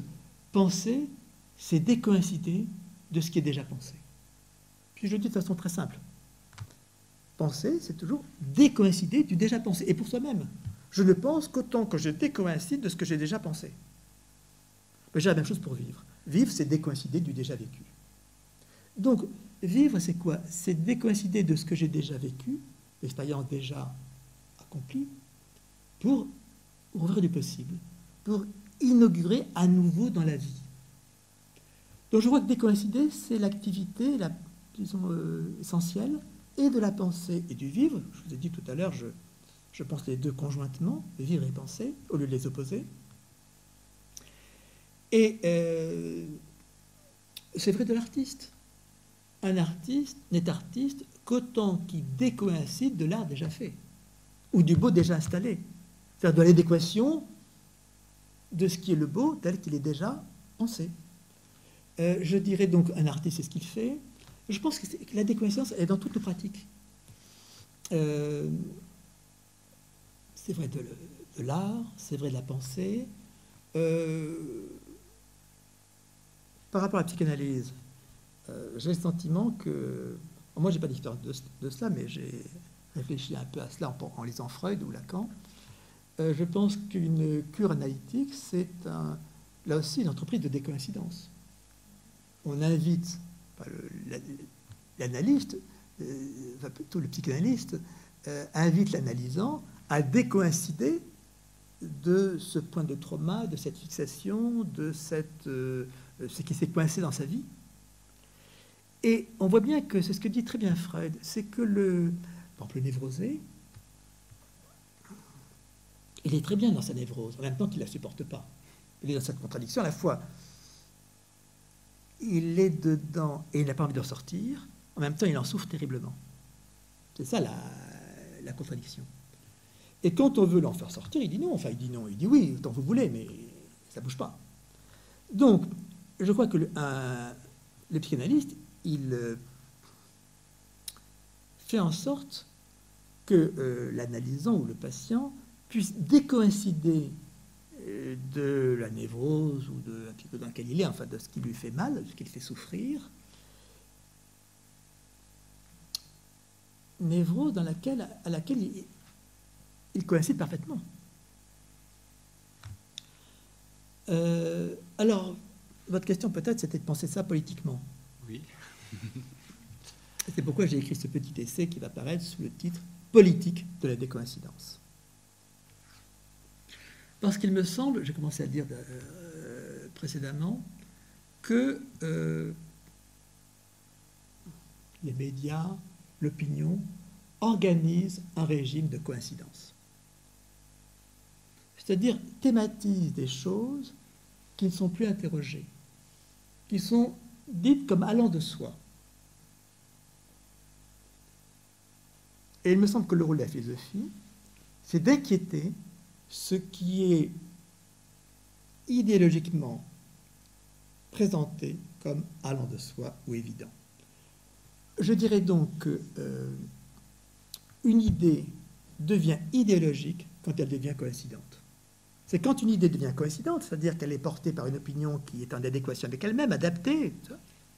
penser, c'est décoïncider de ce qui est déjà pensé. Puis je le dis de façon très simple penser, c'est toujours décoïncider du déjà pensé. Et pour soi-même, je ne pense qu'autant que je décoïncide de ce que j'ai déjà pensé. J'ai la même chose pour vivre. Vivre, c'est décoïncider du déjà vécu. Donc, vivre, c'est quoi? C'est décoïncider de ce que j'ai déjà vécu, l'expérience déjà accomplie, pour ouvrir du possible, pour inaugurer à nouveau dans la vie. Donc je vois que décoïncider, c'est l'activité, la, disons, euh, essentielle et de la pensée et du vivre. Je vous ai dit tout à l'heure, je, je pense les deux conjointement, vivre et penser, au lieu de les opposer. Et euh, c'est vrai de l'artiste. Un artiste n'est artiste qu'autant qu'il décoïncide de l'art déjà fait, ou du beau déjà installé. C'est-à-dire de l'adéquation de ce qui est le beau tel qu'il est déjà pensé. Euh, je dirais donc un artiste, c'est ce qu'il fait, je pense que, la décoïncidence est dans toutes nos pratiques. Euh, c'est vrai de, l'art, c'est vrai de la pensée. Par rapport à la psychanalyse, euh, j'ai le sentiment que. Moi, je n'ai pas d'expérience de, cela, mais j'ai réfléchi un peu à cela en, lisant Freud ou Lacan. je pense qu'une cure analytique, c'est là aussi une entreprise de décoïncidence. On invite l'analyste, euh, plutôt le psychanalyste, euh, invite l'analysant à décoïncider de ce point de trauma, de cette fixation, de cette, euh, ce qui s'est coincé dans sa vie. Et on voit bien que c'est ce que dit très bien Freud, c'est que le, exemple, le névrosé, il est très bien dans sa névrose, en même temps qu'il ne la supporte pas. Il est dans cette contradiction à la fois il est dedans et il n'a pas envie de ressortir. En même temps, il en souffre terriblement. C'est ça la, contradiction. Et quand on veut l'en faire sortir, il dit non. Enfin, il dit non. Il dit oui, tant vous voulez, mais ça ne bouge pas. Donc, je crois que le, psychanalyste, il euh, fait en sorte que euh, l'analysant ou le patient puisse décoïncider de la névrose ou de petit peu dans lequel il est, enfin de ce qui lui fait mal, de ce qui le fait souffrir, névrose dans laquelle, à laquelle il, il coïncide parfaitement. Euh, alors, votre question peut-être, c'était de penser ça politiquement. Oui. C'est pourquoi j'ai écrit ce petit essai qui va paraître sous le titre Politique de la décoïncidence. Parce qu'il me semble, j'ai commencé à dire euh, précédemment, que euh, les médias, l'opinion, organisent un régime de coïncidence. C'est-à-dire thématisent des choses qui ne sont plus interrogées, qui sont dites comme allant de soi. Et il me semble que le rôle de la philosophie, c'est d'inquiéter ce qui est idéologiquement présenté comme allant de soi ou évident. Je dirais donc qu'une euh, idée devient idéologique quand elle devient coïncidente. C'est quand une idée devient coïncidente, c'est-à-dire qu'elle est portée par une opinion qui est en adéquation avec elle-même, adaptée,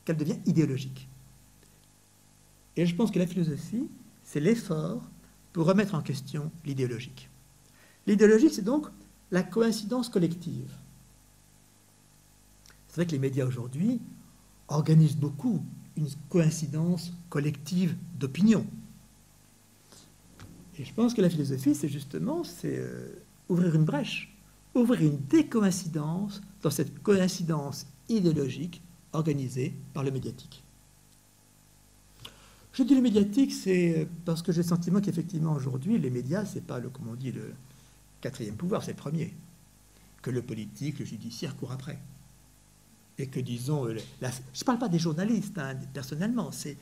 qu'elle devient idéologique. Et je pense que la philosophie, c'est l'effort pour remettre en question l'idéologique. L'idéologique, c'est donc la coïncidence collective. C'est vrai que les médias aujourd'hui organisent beaucoup une coïncidence collective d'opinion. Et je pense que la philosophie, c'est justement c'est euh, ouvrir une brèche, ouvrir une décoïncidence dans cette coïncidence idéologique organisée par le médiatique. Je dis le médiatique, c'est parce que j'ai le sentiment qu'effectivement aujourd'hui, les médias, c'est pas le, comme on dit, le quatrième pouvoir, c'est le premier. Que le politique, le judiciaire courent après et que, disons, je ne parle pas des journalistes, hein, personnellement, c'est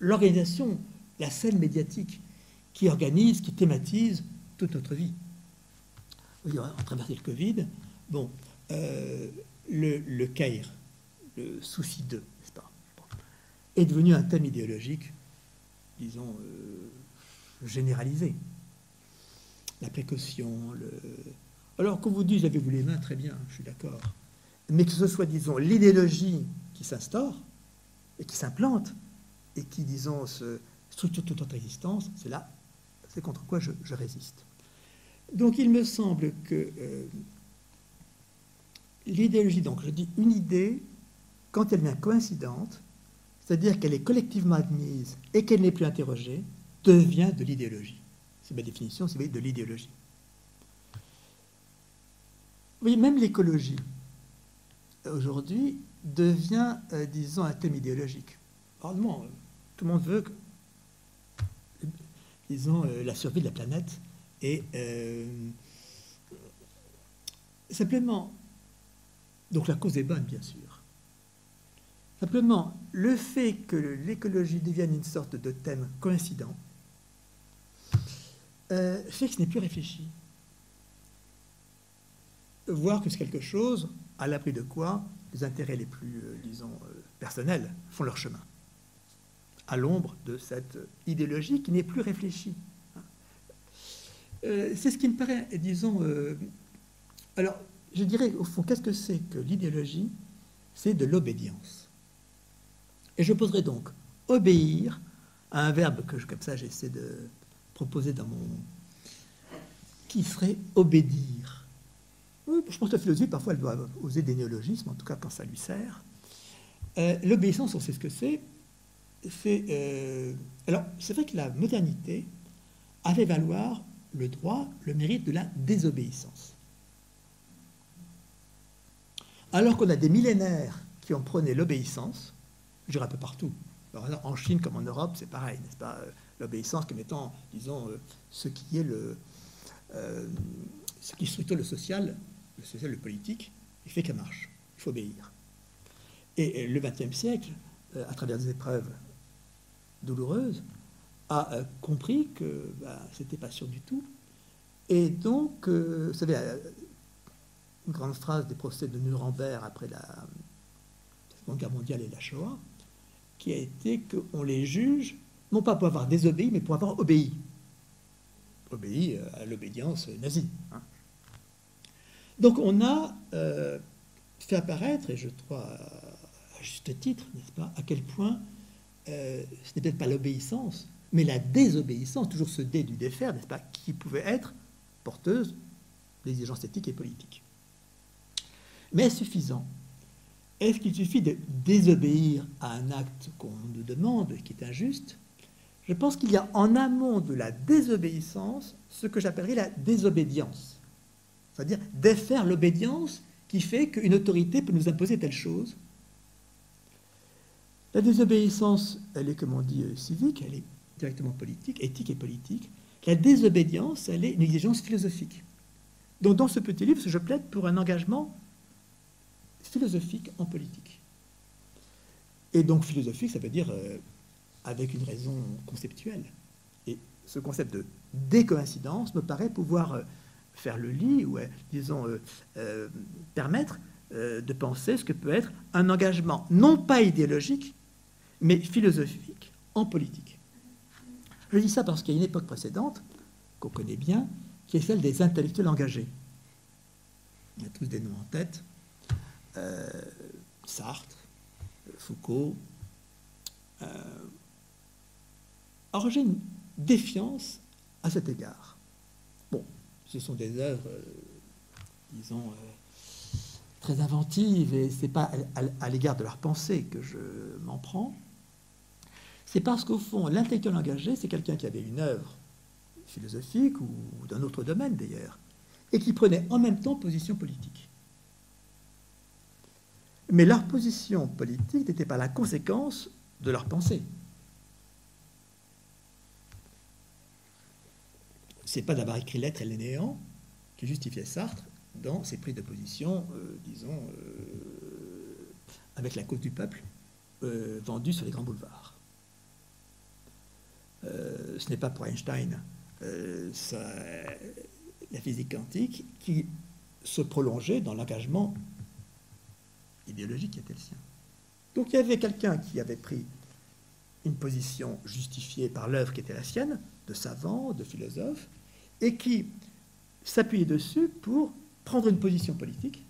l'organisation, la scène médiatique qui organise, qui thématise toute notre vie. On traversé le Covid, bon, euh, le, le CAIR, le souci d'eux, n'est-ce pas, est devenu un thème idéologique, disons, généralisé. La précaution, le... Alors qu'on vous dise, avez-vous les mains Très bien, je suis d'accord mais que ce soit, disons, l'idéologie qui s'instaure et qui s'implante et qui, disons, se structure toute notre existence, c'est là, c'est contre quoi je, résiste. Donc il me semble que euh, l'idéologie, donc je dis une idée, quand elle vient coïncidente, c'est-à-dire qu'elle est collectivement admise et qu'elle n'est plus interrogée, devient de l'idéologie. C'est ma définition, c'est de l'idéologie. Vous voyez, même l'écologie, aujourd'hui devient, euh, disons, un thème idéologique. Tout le monde veut, que, disons, euh, la survie de la planète. Et euh, simplement, donc la cause est bonne, bien sûr. Simplement, le fait que l'écologie devienne une sorte de thème coïncident fait que ce n'est plus réfléchi. Voir que c'est quelque chose à l'abri de quoi les intérêts les plus, euh, disons, euh, personnels font leur chemin, à l'ombre de cette idéologie qui n'est plus réfléchie. Euh, c'est ce qui me paraît, disons, alors je dirais au fond, qu'est-ce que c'est que l'idéologie? C'est de l'obédience. Et je poserai donc obéir à un verbe que, comme ça, j'essaie de proposer dans mon... qui serait obédir je pense que la philosophie, parfois, elle doit oser des néologismes, en tout cas quand ça lui sert. Euh, l'obéissance, on sait ce que c'est. c'est euh, alors, c'est vrai que la modernité avait valoir le droit, le mérite de la désobéissance. Alors qu'on a des millénaires qui ont prôné l'obéissance, je dirais un peu partout. en Chine comme en Europe, c'est pareil, n'est-ce pas L'obéissance comme étant, disons, euh, ce qui est le, ce qui structure le social le social, le politique, il fait qu'elle marche. Il faut obéir. Et le XXe siècle, euh, à travers des épreuves douloureuses, a euh, compris que bah, ce n'était pas sûr du tout. Et donc, euh, vous savez, une grande phrase des procès de Nuremberg après la Seconde Guerre mondiale et la Shoah, qui a été qu'on les juge, non pas pour avoir désobéi, mais pour avoir obéi. Obéi à l'obédience nazie. Hein. Donc on a euh, fait apparaître, et je crois à juste titre, n'est-ce pas, à quel point euh, ce n'est peut-être pas l'obéissance, mais la désobéissance, toujours ce dé du défaire, n'est-ce pas, qui pouvait être porteuse d'exigences éthiques et politiques. Mais est-ce suffisant? Est-ce qu'il suffit de désobéir à un acte qu'on nous demande, qui est injuste? Je pense qu'il y a en amont de la désobéissance ce que j'appellerais la désobédience. C'est-à-dire défaire l'obédience qui fait qu'une autorité peut nous imposer telle chose. La désobéissance, elle est, comme on dit, euh, civique, elle est directement politique, éthique et politique. La désobédience, elle est une exigence philosophique. Donc dans ce petit livre, je plaide pour un engagement philosophique en politique. Et donc philosophique, ça veut dire euh, avec une raison conceptuelle. Et ce concept de décoïncidence me paraît pouvoir euh, faire le lit, ou disons permettre de penser ce que peut être un engagement non pas idéologique, mais philosophique en politique. Je dis ça parce qu'il y a une époque précédente, qu'on connaît bien, qui est celle des intellectuels engagés. Y a tous des noms en tête. Euh, Sartre, Foucault. Euh, alors j'ai une défiance à cet égard. Bon, ce sont des œuvres, euh, disons, très inventives, et ce n'est pas à l'égard de leur pensée que je m'en prends c'est parce qu'au fond, l'intellectuel engagé, c'est quelqu'un qui avait une œuvre philosophique ou d'un autre domaine d'ailleurs, et qui prenait en même temps position politique. Mais leur position politique n'était pas la conséquence de leur pensée. C'est pas d'avoir écrit L'être et le néant qui justifiait Sartre dans ses prises de position, euh, disons, euh, avec la cause du peuple euh, vendue sur les grands boulevards. Euh, ce n'est pas pour Einstein euh, la physique quantique qui se prolongeait dans l'engagement idéologique qui était le sien. Donc il y avait quelqu'un qui avait pris une position justifiée par l'œuvre qui était la sienne, de savant, de philosophe, et qui s'appuyait dessus pour prendre une position politique,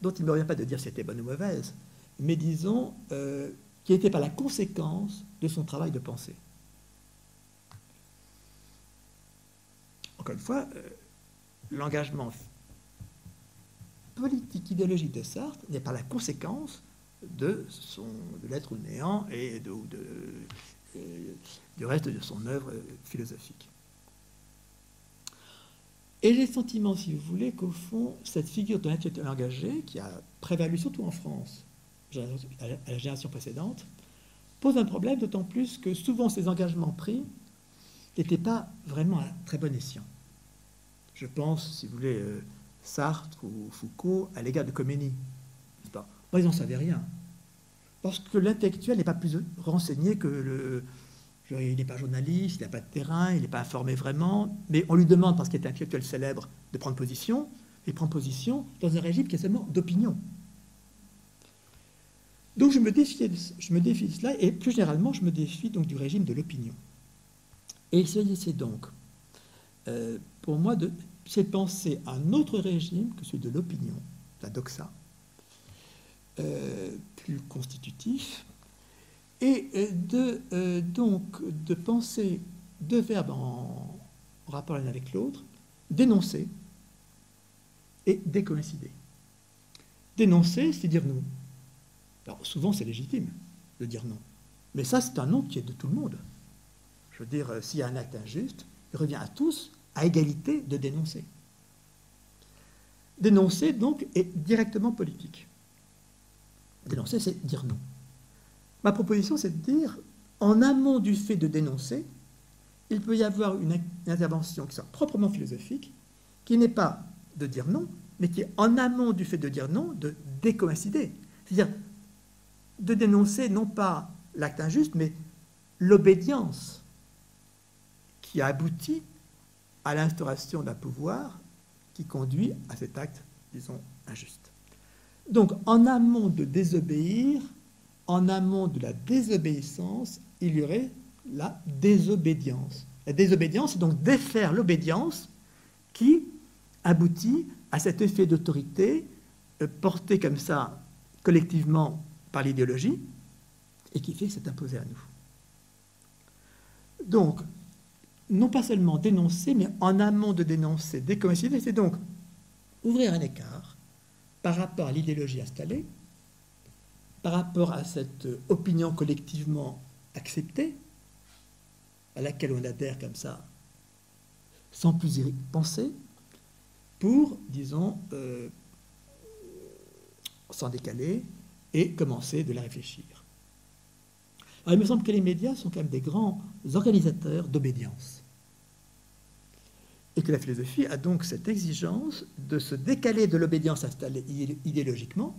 dont il ne me revient pas de dire si c'était bonne ou mauvaise, mais disons euh, qui n'était pas la conséquence de son travail de pensée. Encore une fois, euh, l'engagement politique idéologique de Sartre n'est pas la conséquence de, son, de l'être ou néant et euh, du reste de son œuvre philosophique. Et j'ai le sentiment, si vous voulez, qu'au fond, cette figure de l'intellectuel engagé, qui a prévalu surtout en France, à la génération précédente, pose un problème, d'autant plus que souvent ces engagements pris n'étaient pas vraiment à très bon escient. Je pense, si vous voulez, euh, Sartre ou Foucault à l'égard de Khomeini. Moi, ils n'en savaient rien. Parce que l'intellectuel n'est pas plus renseigné que le. Il n'est pas journaliste, il n'a pas de terrain, il n'est pas informé vraiment, mais on lui demande, parce qu'il est un intellectuel célèbre, de prendre position, il prend position dans un régime qui est seulement d'opinion. Donc je me défie, de cela, et plus généralement, je me défie donc du régime de l'opinion. Et c'est donc, euh, pour moi, c'est penser à un autre régime que celui de l'opinion, la doxa, euh, plus constitutif, et euh, de, donc de penser deux verbes en, rapport l'un avec l'autre, dénoncer et décoïncider. Dénoncer, c'est dire nous. Alors souvent c'est légitime de dire non. Mais ça c'est un non qui est de tout le monde. Je veux dire, euh, s'il y a un acte injuste, il revient à tous à égalité de dénoncer. Dénoncer donc est directement politique. Dénoncer c'est dire non. Ma proposition c'est de dire, en amont du fait de dénoncer, il peut y avoir une intervention qui soit proprement philosophique, qui n'est pas de dire non, mais qui est en amont du fait de dire non, de décoïncider. C'est-à-dire de dénoncer non pas l'acte injuste, mais l'obédience qui a abouti à l'instauration d'un pouvoir qui conduit à cet acte, disons, injuste. Donc, en amont de désobéir, en amont de la désobéissance, il y aurait la désobédience. La désobédience, c'est donc défaire l'obédience qui aboutit à cet effet d'autorité euh, porté comme ça collectivement par l'idéologie et qui fait c'est imposé à nous. donc, non pas seulement dénoncer, mais en amont de dénoncer, décommissionner, c'est donc ouvrir un écart par rapport à l'idéologie installée, par rapport à cette opinion collectivement acceptée, à laquelle on adhère comme ça, sans plus y penser, pour, disons, euh, s'en décaler et commencer de la réfléchir. Alors, il me semble que les médias sont quand même des grands organisateurs d'obédience. Et que la philosophie a donc cette exigence de se décaler de l'obédience installée idéologiquement,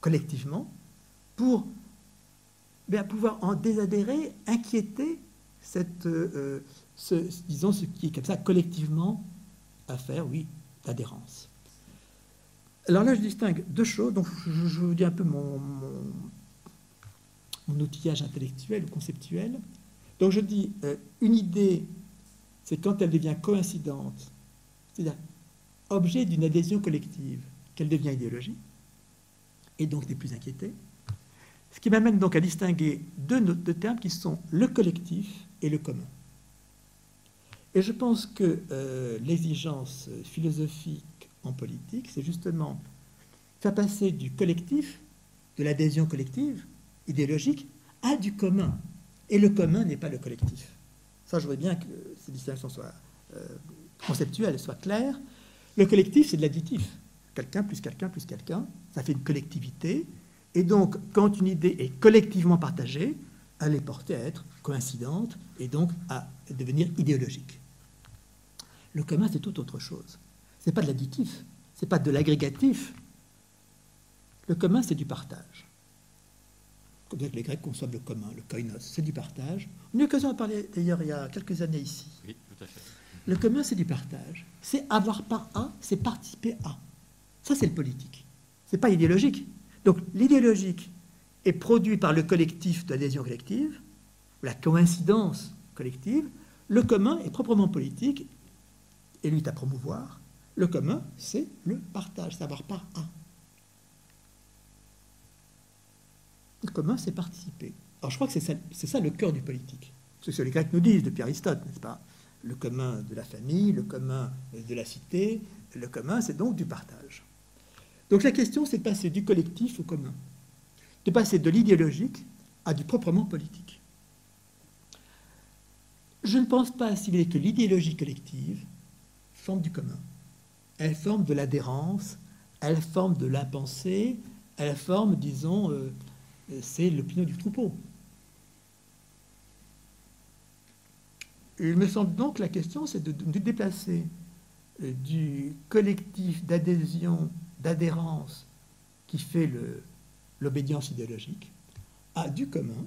collectivement, pour bien, pouvoir en désadhérer, inquiéter cette, euh, ce, disons, ce qui est comme ça collectivement à faire, oui, d'adhérence. Alors là, je distingue deux choses. Donc, je, vous dis un peu mon, outillage intellectuel ou conceptuel. Donc, je dis euh, une idée, c'est quand elle devient coïncidente, c'est-à-dire objet d'une adhésion collective, qu'elle devient idéologie, et donc n'est plus inquiétée. Ce qui m'amène donc à distinguer deux, deux termes qui sont le collectif et le commun. Et je pense que euh, l'exigence philosophique en politique, c'est justement faire passer du collectif, de l'adhésion collective, idéologique, à du commun. Et le commun n'est pas le collectif. Ça, je voudrais bien que ces distinctions soient euh, conceptuelles, soient claires. Le collectif, c'est de l'additif. Quelqu'un plus quelqu'un plus quelqu'un, ça fait une collectivité. Et donc, quand une idée est collectivement partagée, elle est portée à être coïncidente et donc à devenir idéologique. Le commun, c'est tout autre chose. Ce n'est pas de l'additif, ce n'est pas de l'agrégatif. Le commun, c'est du partage. Comme les Grecs conçoivent le commun, le koinos, c'est du partage. On a eu l'occasion de parler d'ailleurs il y a quelques années ici. Oui, tout à fait. Le commun, c'est du partage. C'est avoir part à, c'est participer à. Ça, c'est le politique. Ce n'est pas idéologique. Donc l'idéologique est produit par le collectif d'adhésion collective, la coïncidence collective. Le commun est proprement politique et lui est à promouvoir. Le commun, c'est le partage, savoir par un. Le commun, c'est participer. Alors je crois que c'est ça, ça, le cœur du politique. C'est ce que les Grecs nous disent depuis Aristote, n'est-ce pas? Le commun de la famille, le commun de la cité, le commun, c'est donc du partage. Donc la question, c'est de passer du collectif au commun, de passer de l'idéologique à du proprement politique. Je ne pense pas, voulez, que l'idéologie collective forme du commun. Elle forme de l'adhérence, elle forme de l'impensé, elle forme, disons, euh, c'est l'opinion du troupeau. Il me semble donc que la question, c'est de, de, déplacer euh, du collectif d'adhésion, d'adhérence qui fait l'obédience idéologique à du commun,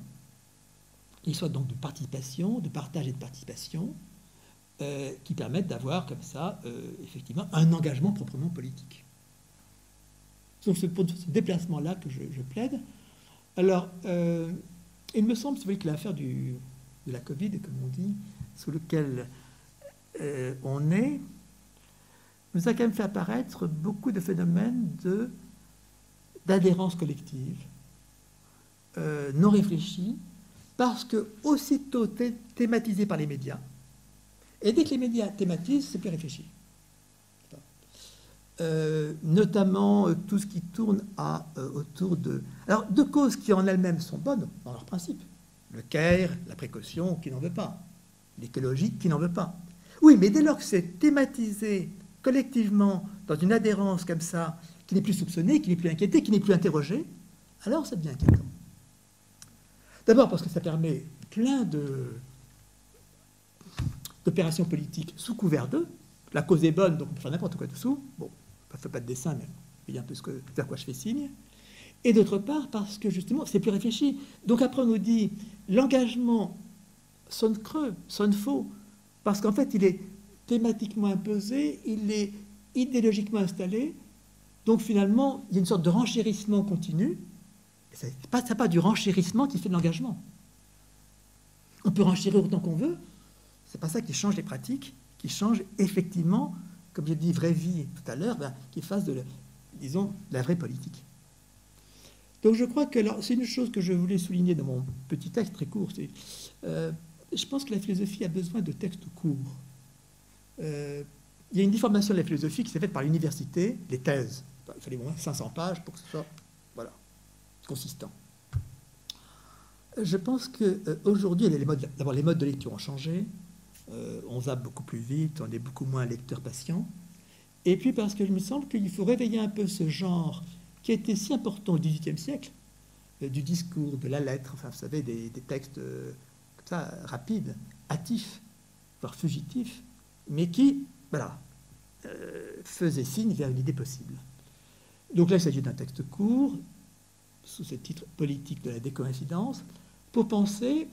il soit donc de participation, de partage et de participation, euh, qui permettent d'avoir comme ça, euh, effectivement, un engagement proprement politique. C'est ce, ce déplacement-là que je, plaide. Alors, euh, il me semble, que l'affaire de la Covid, comme on dit, sous lequel on est, nous a quand même fait apparaître beaucoup de phénomènes de, d'adhérence collective, non réfléchis, parce que aussitôt thématisés par les médias, et dès que les médias thématisent, c'est plus réfléchi. Euh, notamment euh, tout ce qui tourne euh, autour de... Alors, deux causes qui en elles-mêmes sont bonnes dans leur principe. Le care, la précaution, qui n'en veut pas. L'écologie, qui n'en veut pas. Oui, mais dès lors que c'est thématisé collectivement dans une adhérence comme ça, qui n'est plus soupçonnée, qui n'est plus inquiétée, qui n'est plus interrogée, alors ça devient inquiétant. D'abord parce que ça permet plein de, d'opérations politiques sous couvert d'eux. La cause est bonne, donc on peut faire n'importe quoi dessous. Bon, ne fait pas de dessin, mais il y a un peu ce que, vers quoi je fais signe. Et d'autre part, parce que justement, c'est plus réfléchi. Donc après, on nous dit, l'engagement sonne creux, sonne faux, parce qu'en fait, il est thématiquement imposé, il est idéologiquement installé. Donc finalement, il y a une sorte de renchérissement continu. Ce n'est pas, pas du renchérissement qui fait de l'engagement. On peut renchérir autant qu'on veut, c'est pas ça qui change les pratiques, qui change effectivement, comme j'ai dit, vraie vie tout à l'heure, ben, qui fasse de, disons, la vraie politique. Donc je crois que c'est une chose que je voulais souligner dans mon petit texte très court. Euh, je pense que la philosophie a besoin de textes courts. Euh, il y a une déformation de la philosophie qui s'est faite par l'université, les thèses. Il fallait au moins 500 pages pour que ce soit voilà, consistant. Je pense qu'aujourd'hui, les modes, d'abord, les modes de lecture ont changé. Euh, on zappe beaucoup plus vite, on est beaucoup moins lecteur patient. Et puis parce qu'il me semble qu'il faut réveiller un peu ce genre qui a été si important au XVIIIe siècle, euh, du discours, de la lettre, enfin, vous savez, des, textes euh, comme ça, rapides, hâtifs, voire fugitifs, mais qui, voilà, faisaient signe vers une idée possible. Donc là, il s'agit d'un texte court, sous ce titre politique de la décoïncidence, pour penser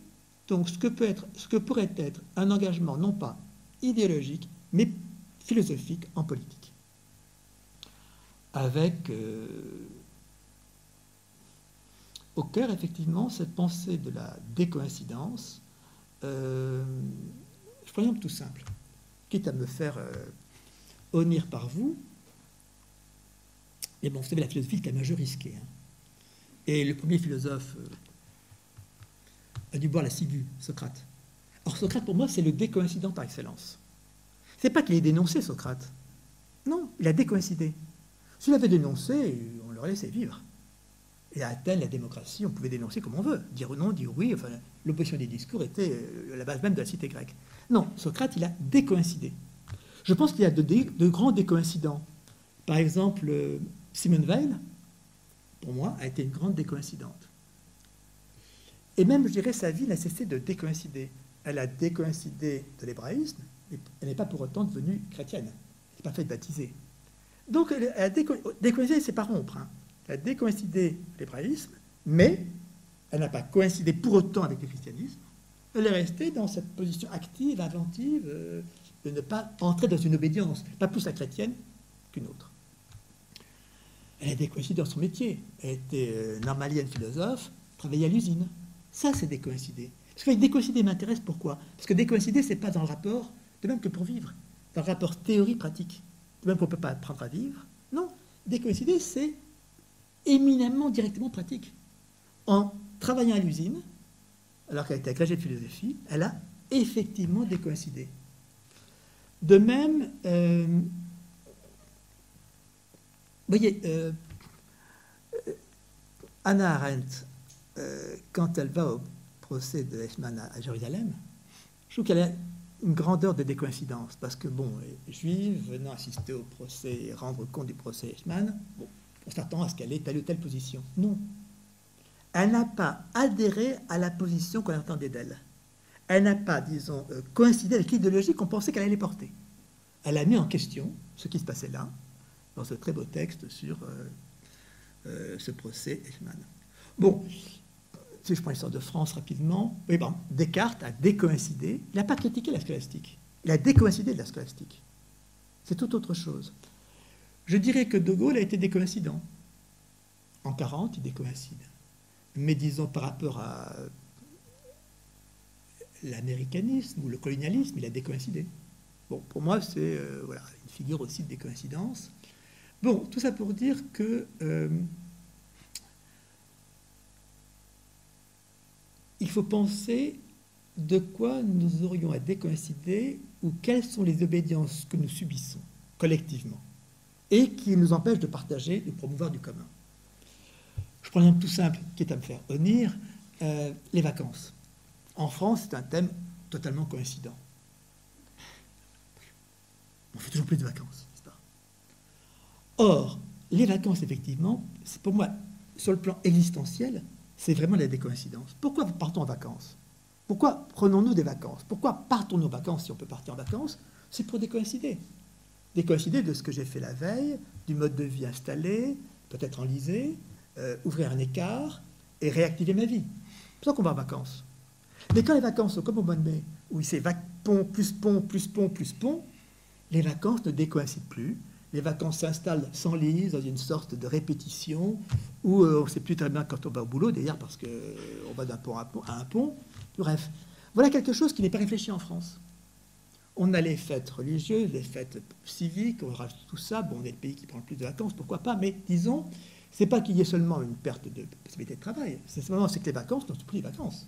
donc ce que, peut être, ce que pourrait être un engagement non pas idéologique, mais philosophique en politique. Avec euh, au cœur effectivement cette pensée de la décoïncidence. Euh, je prends un exemple tout simple, quitte à me faire euh, honnir par vous. Mais bon, vous savez, la philosophie, c'est quand même un jeu risqué. Hein. Et le premier philosophe a dû boire la ciguë, Socrate. Or, Socrate, pour moi, c'est le décoïncident par excellence. C'est pas qu'il ait dénoncé Socrate. Non, il a décoïncidé. S'il avait dénoncé, on l'aurait laissé vivre. Et à Athènes, la démocratie, on pouvait dénoncer comme on veut. Dire non, dire oui. Enfin, l'opposition des discours était euh, la base même de la cité grecque. Non, Socrate, il a décoïncidé. Je pense qu'il y a de, grands décoïncidents. Par exemple, euh, Simone Veil, pour moi, a été une grande décoïncidente. Et même, je dirais, sa vie n'a cessé de décoïncider. Elle a décoïncidé de l'hébraïsme, mais elle n'est pas pour autant devenue chrétienne. Elle n'est pas faite baptiser. Donc, elle a décoïncidé, c'est pas rompre. Elle a décoïncidé l'hébraïsme, mais elle n'a pas coïncidé pour autant avec le christianisme. Elle est restée dans cette position active, inventive, euh, de ne pas entrer dans une obédience, pas plus la chrétienne qu'une autre. Elle a décoïncidé dans son métier. Elle était euh, normalienne philosophe, travaillait à l'usine. Ça, c'est décoïncider. Parce que décoïncider m'intéresse pourquoi? Parce que décoïncider, c'est pas dans le rapport, de même que pour vivre, dans le rapport théorie-pratique. De même qu'on ne peut pas apprendre à vivre. Non, décoïncider, c'est éminemment directement pratique. En travaillant à l'usine, alors qu'elle était agrégée de philosophie, elle a effectivement décoïncidé. De même, euh, vous voyez, euh, Anna Arendt euh, quand elle va au procès de Eichmann à, Jérusalem, je trouve qu'elle a une grandeur de décoïncidence, parce que, bon, juive, venant assister au procès et rendre compte du procès Eichmann, bon, on s'attend à ce qu'elle ait telle ou telle position. Non. Elle n'a pas adhéré à la position qu'on attendait d'elle. Elle n'a pas, disons, euh, coïncidé avec l'idéologie qu'on pensait qu'elle allait porter. Elle a mis en question ce qui se passait là, dans ce très beau texte sur euh, ce procès Eichmann. Bon, si je prends l'histoire de France rapidement, Descartes a décoïncidé. Il n'a pas critiqué la scolastique. Il a décoïncidé de la scolastique. C'est tout autre chose. Je dirais que De Gaulle a été décoïncident. En 40, il décoïncide. Mais disons par rapport à l'américanisme ou le colonialisme, il a décoïncidé. Bon, pour moi, c'est euh, voilà, une figure aussi de décoïncidence. Bon, tout ça pour dire que euh, il faut penser de quoi nous aurions à décoïncider ou quelles sont les obédiences que nous subissons collectivement et qui nous empêchent de partager, de promouvoir du commun. Je prends un exemple tout simple qui est à me faire honnir, euh, les vacances. En France, c'est un thème totalement coïncident. On fait toujours plus de vacances, n'est-ce pas? Or, les vacances, effectivement, c'est pour moi, sur le plan existentiel, c'est vraiment la décoïncidence. Pourquoi partons en vacances? Pourquoi prenons-nous des vacances? Pourquoi partons-nous en vacances si on peut partir en vacances? C'est pour décoïncider. Décoïncider de ce que j'ai fait la veille, du mode de vie installé, peut-être enlisé, euh, ouvrir un écart et réactiver ma vie. C'est pour ça qu'on va en vacances. Mais quand les vacances sont comme au mois de mai, où c'est pont, plus pont, plus pont, plus pont, les vacances ne décoïncident plus, les vacances s'installent, s'enlisent dans une sorte de répétition où euh, on ne sait plus très bien quand on va au boulot, d'ailleurs, parce qu'on euh, va d'un pont à, un pont. Bref, voilà quelque chose qui n'est pas réfléchi en France. On a les fêtes religieuses, les fêtes civiques, on rajoute tout ça. Bon, on est le pays qui prend le plus de vacances, pourquoi pas, mais disons, c'est pas qu'il y ait seulement une perte de possibilité de travail, c'est simplement que les vacances ne sont plus les vacances.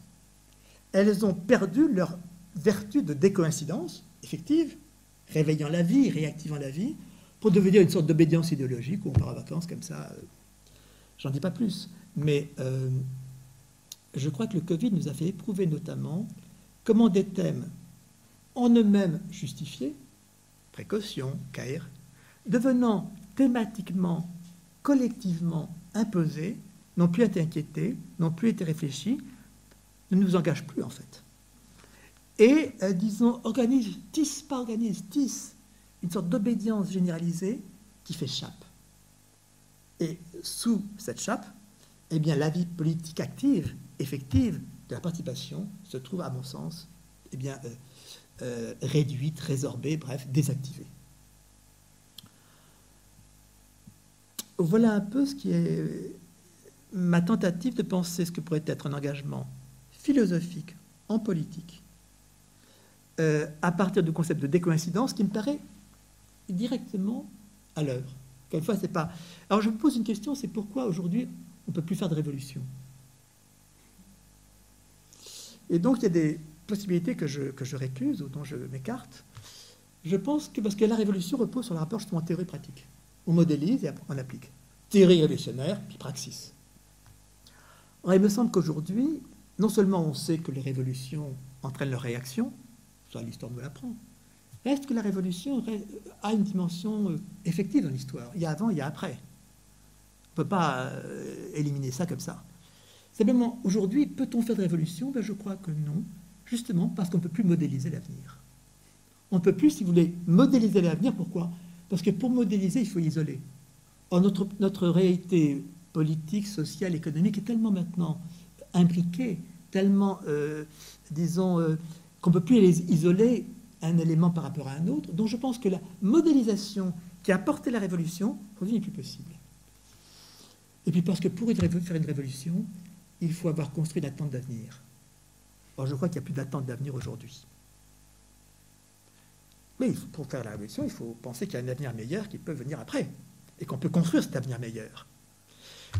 elles ont perdu leur vertu de décoïncidence effective, réveillant la vie, réactivant la vie, pour devenir une sorte d'obédience idéologique où on part en vacances comme ça. Euh, j'en dis pas plus. Mais euh, je crois que le Covid nous a fait éprouver notamment comment des thèmes en eux-mêmes justifiés, précaution, CAIR, devenant thématiquement, collectivement imposés, n'ont plus été inquiétés, n'ont plus été réfléchis, ne nous engagent plus en fait. Et, euh, disons, organise, tisse pas organise, tisse une sorte d'obédience généralisée qui fait chape. Et sous cette chape, eh bien, la vie politique active, effective de la participation se trouve, à mon sens, eh bien, euh, euh, réduite, résorbée, bref, désactivée. Voilà un peu ce qui est ma tentative de penser ce que pourrait être un engagement philosophique en politique euh, à partir du concept de décoïncidence qui me paraît directement à l'œuvre. C'est pas. Alors, je me pose une question c'est pourquoi aujourd'hui on ne peut plus faire de révolution? Et donc, il y a des possibilités que je, récuse ou dont je m'écarte. Je pense que parce que la révolution repose sur le rapport justement théorie-pratique. On modélise et on applique. Théorie révolutionnaire, puis praxis. il me semble qu'aujourd'hui, non seulement on sait que les révolutions entraînent leur réaction, ça l'histoire nous l'apprend, reste que la révolution a une dimension euh, effective dans l'histoire? Il y a avant, il y a après. On ne peut pas euh, éliminer ça comme ça. Simplement, aujourd'hui, peut-on faire de révolution? Ben, Je crois que non, justement parce qu'on ne peut plus modéliser l'avenir. On ne peut plus, si vous voulez, modéliser l'avenir. Pourquoi? Parce que pour modéliser, il faut isoler. Or, notre, réalité politique, sociale, économique est tellement maintenant imbriquée, tellement, euh, disons, qu'on ne peut plus les isoler un élément par rapport à un autre. Donc je pense que la modélisation qui a porté la révolution, aujourd'hui, n'est plus possible. Et puis parce que pour faire une révolution, il faut avoir construit l'attente d'avenir. Or, je crois qu'il n'y a plus d'attente d'avenir aujourd'hui. Mais pour faire la révolution, il faut penser qu'il y a un avenir meilleur qui peut venir après, et qu'on peut construire cet avenir meilleur.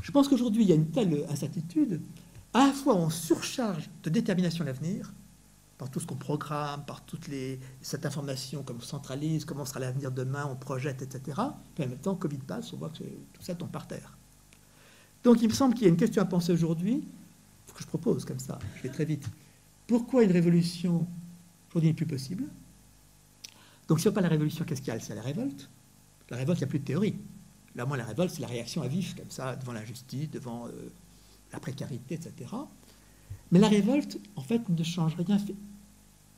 Je pense qu'aujourd'hui, il y a une telle incertitude, à la fois on surcharge de détermination l'avenir, par tout ce qu'on programme, par toute les, cette information qu'on centralise, comment sera l'avenir demain, on projette, etc. Puis en même temps, Covid passe, on voit que tout ça tombe par terre. Donc il me semble qu'il y a une question à penser aujourd'hui, que je propose comme ça, je vais très vite. Pourquoi une révolution aujourd'hui n'est plus possible? Donc si on pas la révolution, qu'est-ce qu'il y a? C'est la révolte. La révolte, il n'y a plus de théorie. Là, moi, la révolte, c'est la réaction à vif, comme ça, devant l'injustice, devant euh, la précarité, etc. Mais la révolte, en fait, ne change rien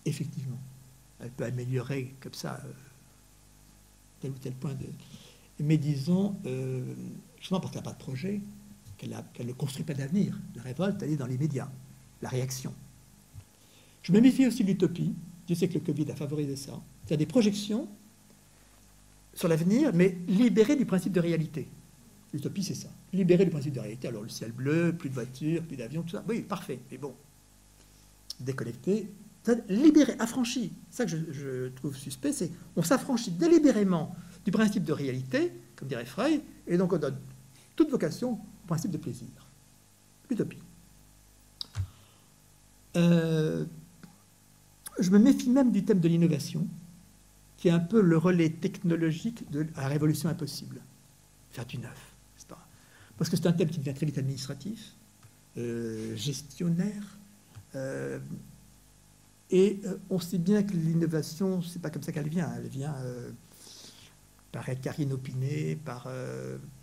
effectivement. Elle peut améliorer comme ça euh, tel ou tel point de. Mais disons, euh, justement parce qu'elle n'a pas de projet, qu'elle ne construit pas d'avenir. La révolte, elle est dans les médias, la réaction. Je me méfie aussi de l'utopie. Je sais que le Covid a favorisé ça. A des projections sur l'avenir, mais libérées du principe de réalité. L'utopie, c'est ça. Libérer du principe de réalité. Alors, le ciel bleu, plus de voitures, plus d'avions, tout ça. Oui, parfait. Mais bon, déconnecté, libéré, affranchi. Ça que je, trouve suspect, c'est on s'affranchit délibérément du principe de réalité, comme dirait Frey, et donc on donne toute vocation au principe de plaisir. L'utopie. Euh, je me méfie même du thème de l'innovation, qui est un peu le relais technologique de la révolution impossible. Faire du neuf. Parce que c'est un thème qui devient très vite administratif, euh, gestionnaire. Euh, et euh, on sait bien que l'innovation, c'est pas comme ça qu'elle vient. Elle vient par écart inopiné, par,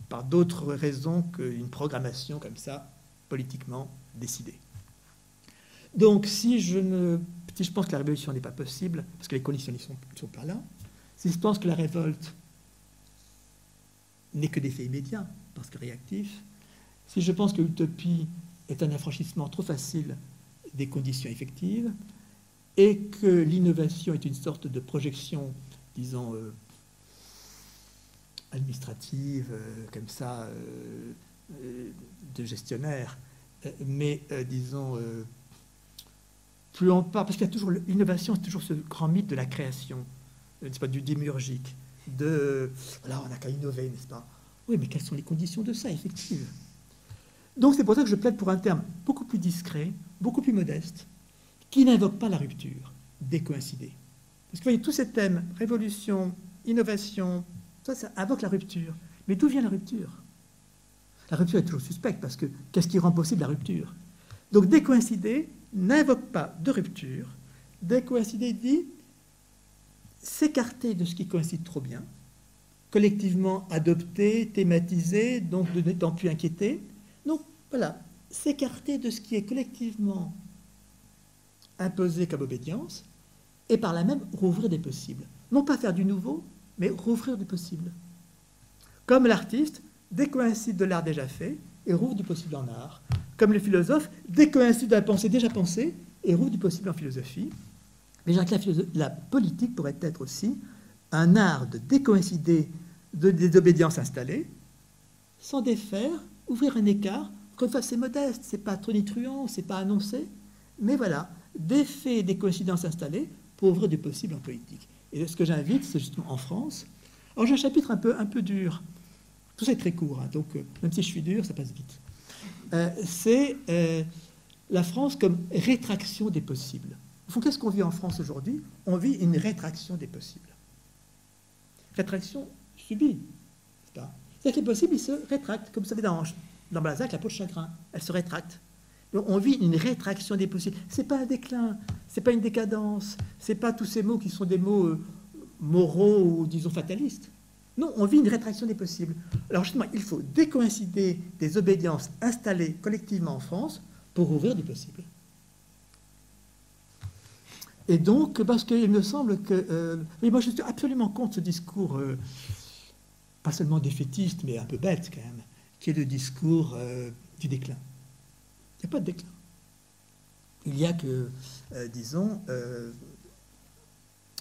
par d'autres raisons qu'une programmation comme ça, politiquement décidée. Donc, si je, ne, si je pense que la révolution n'est pas possible, parce que les conditions ne sont, pas là, si je pense que la révolte n'est que d'effet immédiat, parce que réactif, si je pense que l'utopie est un affranchissement trop facile des conditions effectives, et que l'innovation est une sorte de projection, disons, euh, administrative, euh, comme ça, euh, de gestionnaire, mais disons, plus on part, parce qu'il y a toujours l'innovation, c'est toujours ce grand mythe de la création, n'est-ce pas, du démiurgique, de, là, on n'a qu'à innover, n'est-ce pas? Oui, mais quelles sont les conditions de ça, effectives Donc c'est pour ça que je plaide pour un terme beaucoup plus discret, beaucoup plus modeste, qui n'invoque pas la rupture, décoïncider. Parce que vous voyez, tous ces thèmes, révolution, innovation, ça, ça invoque la rupture. Mais d'où vient la rupture? La rupture est toujours suspecte, parce que qu'est-ce qui rend possible la rupture? Donc décoïncider n'invoque pas de rupture. Décoïncider dit s'écarter de ce qui coïncide trop bien, collectivement adopté, thématisé, donc de n'étant plus inquiété. Donc voilà, s'écarter de ce qui est collectivement imposé comme obédience, et par là même rouvrir des possibles. Non pas faire du nouveau, mais rouvrir du possible. Comme l'artiste décoïncide de l'art déjà fait et rouvre du possible en art. Comme le philosophe décoïncide de la pensée déjà pensée et rouvre du possible en philosophie. Mais la, la politique pourrait être aussi un art de décoïncider de, des obédiences installées, sans défaire, ouvrir un écart. Fois, c'est modeste, c'est pas tonitruant, c'est pas annoncé, mais voilà, d'effet des coïncidences installées pour ouvrir du possible en politique. Et ce que j'invite, c'est justement en France. Alors j'ai un chapitre un peu, un peu dur. Tout ça est très court, hein, donc euh, même si je suis dur, ça passe vite. Euh, c'est euh, la France comme rétraction des possibles. Qu'est-ce qu'on vit en France aujourd'hui? On vit une rétraction des possibles. Rétraction subie. C'est-à-dire que les possibles, ils se rétractent, comme vous savez dans, dans Balzac, la peau de chagrin, elle se rétracte. On vit une rétraction des possibles. Ce n'est pas un déclin, ce n'est pas une décadence, ce n'est pas tous ces mots qui sont des mots euh, moraux ou, disons, fatalistes. Non, on vit une rétraction des possibles. Alors justement, il faut décoïncider des obédiences installées collectivement en France pour ouvrir du possible. Et donc, parce qu'il me semble que... Euh, moi je suis absolument contre ce discours, euh, pas seulement défaitiste, mais un peu bête quand même, qui est le discours du déclin. Il n'y a pas de déclin. Il y a que, euh, disons, euh,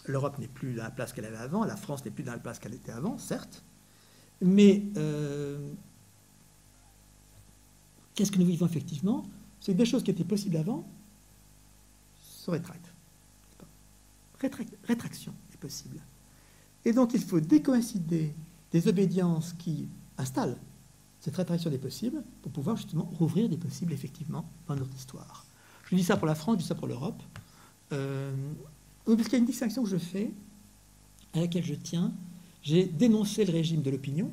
l'Europe n'est plus dans la place qu'elle avait avant, la France n'est plus dans la place qu'elle était avant, certes, mais euh, qu'est-ce que nous vivons effectivement? C'est que des choses qui étaient possibles avant se rétractent. rétraction est possible. Et donc il faut décoïncider des obédiences qui installent cette rétraction des possibles pour pouvoir justement rouvrir des possibles effectivement dans notre histoire. Je dis ça pour la France, je dis ça pour l'Europe. Euh, parce qu'il y a une distinction que je fais, à laquelle je tiens. J'ai dénoncé le régime de l'opinion,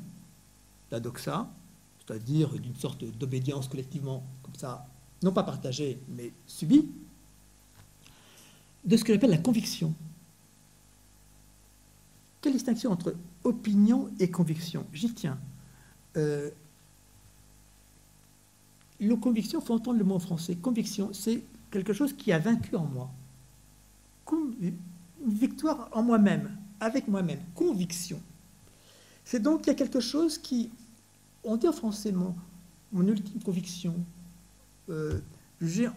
la doxa, c'est-à-dire d'une sorte d'obédience collectivement comme ça, non pas partagée, mais subie, de ce que j'appelle la conviction. Quelle distinction entre opinion et conviction J'y tiens. Euh, le conviction, il faut entendre le mot en français. Conviction, c'est quelque chose qui a vaincu en moi. Une victoire en moi-même, avec moi-même. Conviction. C'est donc qu'il y a quelque chose qui, on dit en français mon, ultime conviction, euh, j'ai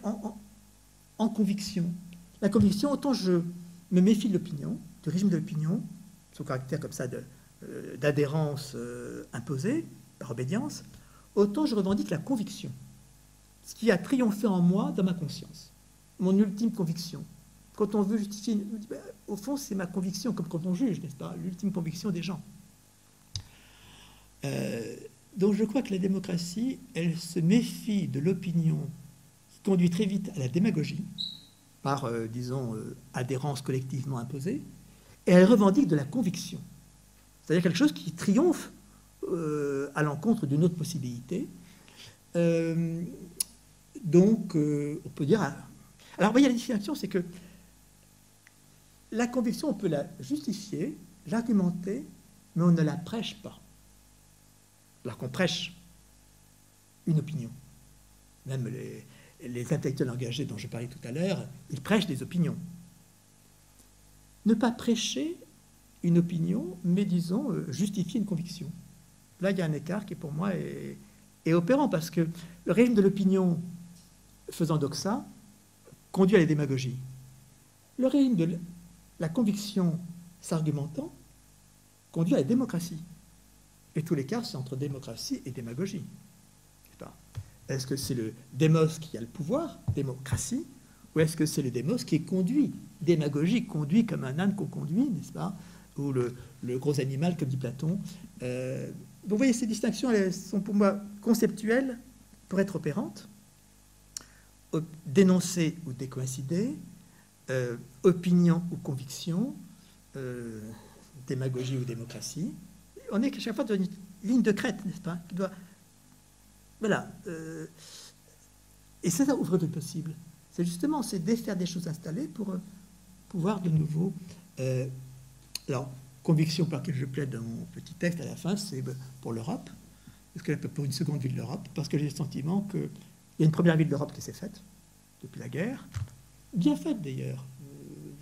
en, conviction. La conviction, autant je me méfie de l'opinion, du régime de l'opinion, son caractère comme ça euh, d'adhérence euh, imposée par obédience, autant je revendique la conviction ce qui a triomphé en moi dans ma conscience, mon ultime conviction. Quand on veut justifier, ben, au fond, c'est ma conviction, comme quand on juge, n'est-ce pas L'ultime conviction des gens. Euh, donc je crois que la démocratie, elle se méfie de l'opinion qui conduit très vite à la démagogie, par, disons, adhérence collectivement imposée, et elle revendique de la conviction, c'est-à-dire quelque chose qui triomphe à l'encontre d'une autre possibilité. Donc, euh, on peut dire. Ah. Alors, vous voyez, la distinction, c'est que la conviction, on peut la justifier, l'argumenter, mais on ne la prêche pas. Alors qu'on prêche une opinion. Même les intellectuels engagés dont je parlais tout à l'heure, ils prêchent des opinions. Ne pas prêcher une opinion, mais disons euh, justifier une conviction. Là, il y a un écart qui, pour moi, est, opérant, parce que le régime de l'opinion faisant doxa, conduit à la démagogie. Le régime de la conviction s'argumentant conduit à la démocratie. Et tous les cas, c'est entre démocratie et démagogie. Est-ce que c'est le démos qui a le pouvoir, démocratie, ou est-ce que c'est le démos qui est conduit, démagogie, conduit comme un âne qu'on conduit, n'est-ce pas Ou le, gros animal, comme dit Platon. Euh, vous voyez, ces distinctions, elles sont pour moi conceptuelles pour être opérantes dénoncer ou décoïncider, euh, opinion ou conviction, euh, démagogie ou démocratie. On est à chaque fois dans une ligne de crête, n'est-ce pas. Voilà. Et c'est ça, ouvrir le possible. C'est justement, c'est défaire des choses installées pour pouvoir de nouveau... alors, conviction par laquelle je plaide dans mon petit texte à la fin, c'est pour l'Europe. Parce pour une seconde ville d'Europe, parce que j'ai le sentiment qu'il y a une première ville d'Europe qui s'est faite depuis la guerre, bien faite d'ailleurs.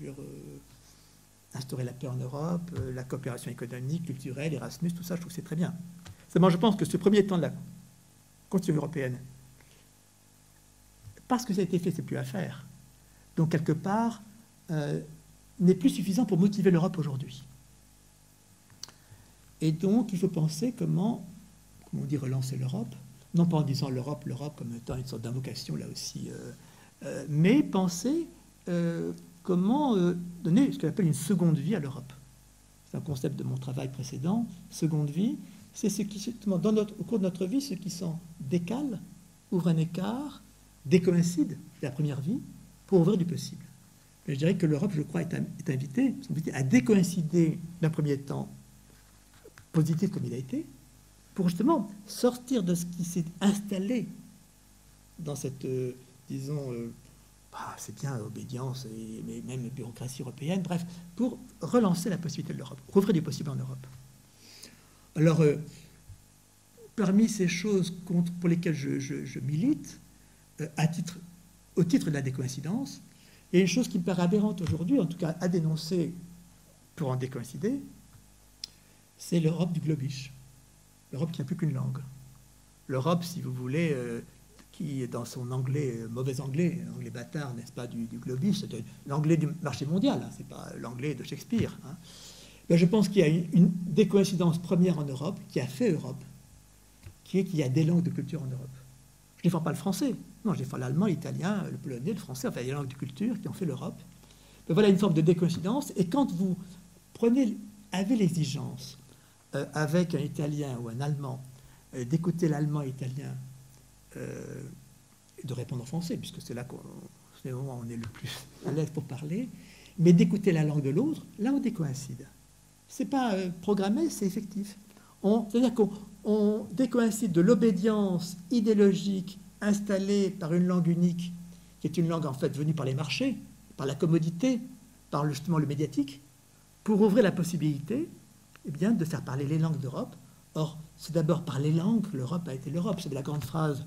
Euh, euh, instaurer la paix en Europe, euh, la coopération économique, culturelle, Erasmus, tout ça, je trouve que c'est très bien. Seulement, je pense que ce premier temps de la Constitution européenne, parce que ça a été fait, c'est plus à faire. Donc, quelque part, n'est plus suffisant pour motiver l'Europe aujourd'hui. Et donc, il faut penser comment, comment on dit, relancer l'Europe, non pas en disant l'Europe, l'Europe comme étant une sorte d'invocation là aussi, mais penser comment euh, donner ce qu'on appelle une seconde vie à l'Europe. C'est un concept de mon travail précédent. Seconde vie, c'est ce qui, dans notre, au cours de notre vie, ce qui s'en décale, ouvre un écart, décoïncide de la première vie pour ouvrir du possible. je dirais que l'Europe, je crois, est, invitée, à décoïncider d'un premier temps positif comme il a été, pour justement sortir de ce qui s'est installé dans cette, euh, disons, euh, bah, c'est bien obédience mais même bureaucratie européenne, bref, pour relancer la possibilité de l'Europe, rouvrir du possible en Europe. Alors, euh, parmi ces choses contre, pour lesquelles je, milite, titre, au titre de la décoïncidence, a une chose qui me paraît aberrante aujourd'hui, en tout cas à dénoncer pour en décoïncider, c'est l'Europe du globish. L'Europe qui n'a plus qu'une langue. L'Europe, si vous voulez, euh, qui, dans son anglais, euh, mauvais anglais, anglais bâtard, n'est-ce pas, du, du globis, c'est l'anglais du marché mondial, hein, c'est pas l'anglais de Shakespeare. Hein. Ben, je pense qu'il y a une, coïncidences premières en Europe, qui a fait Europe, qui est qu'il y a des langues de culture en Europe. Je ne défends pas le français, non, je défends l'allemand, l'italien, le polonais, le français, enfin, des langues de culture qui ont fait l'Europe. Ben, voilà une forme de décoïncidence, et quand vous prenez, avez l'exigence, euh, avec un italien ou un allemand, euh, d'écouter l'allemand et l'italien euh, de répondre en français, puisque c'est là qu'on c'est où on est le plus à l'aise pour parler, mais d'écouter la langue de l'autre, là on décoïncide. C'est pas programmé, c'est effectif. C'est-à-dire qu'on décoïncide de l'obédience idéologique installée par une langue unique, qui est une langue en fait venue par les marchés, par la commodité, par justement le médiatique, pour ouvrir la possibilité eh bien, de faire parler les langues d'Europe. Or, c'est d'abord par les langues que l'Europe a été l'Europe. C'est la grande phrase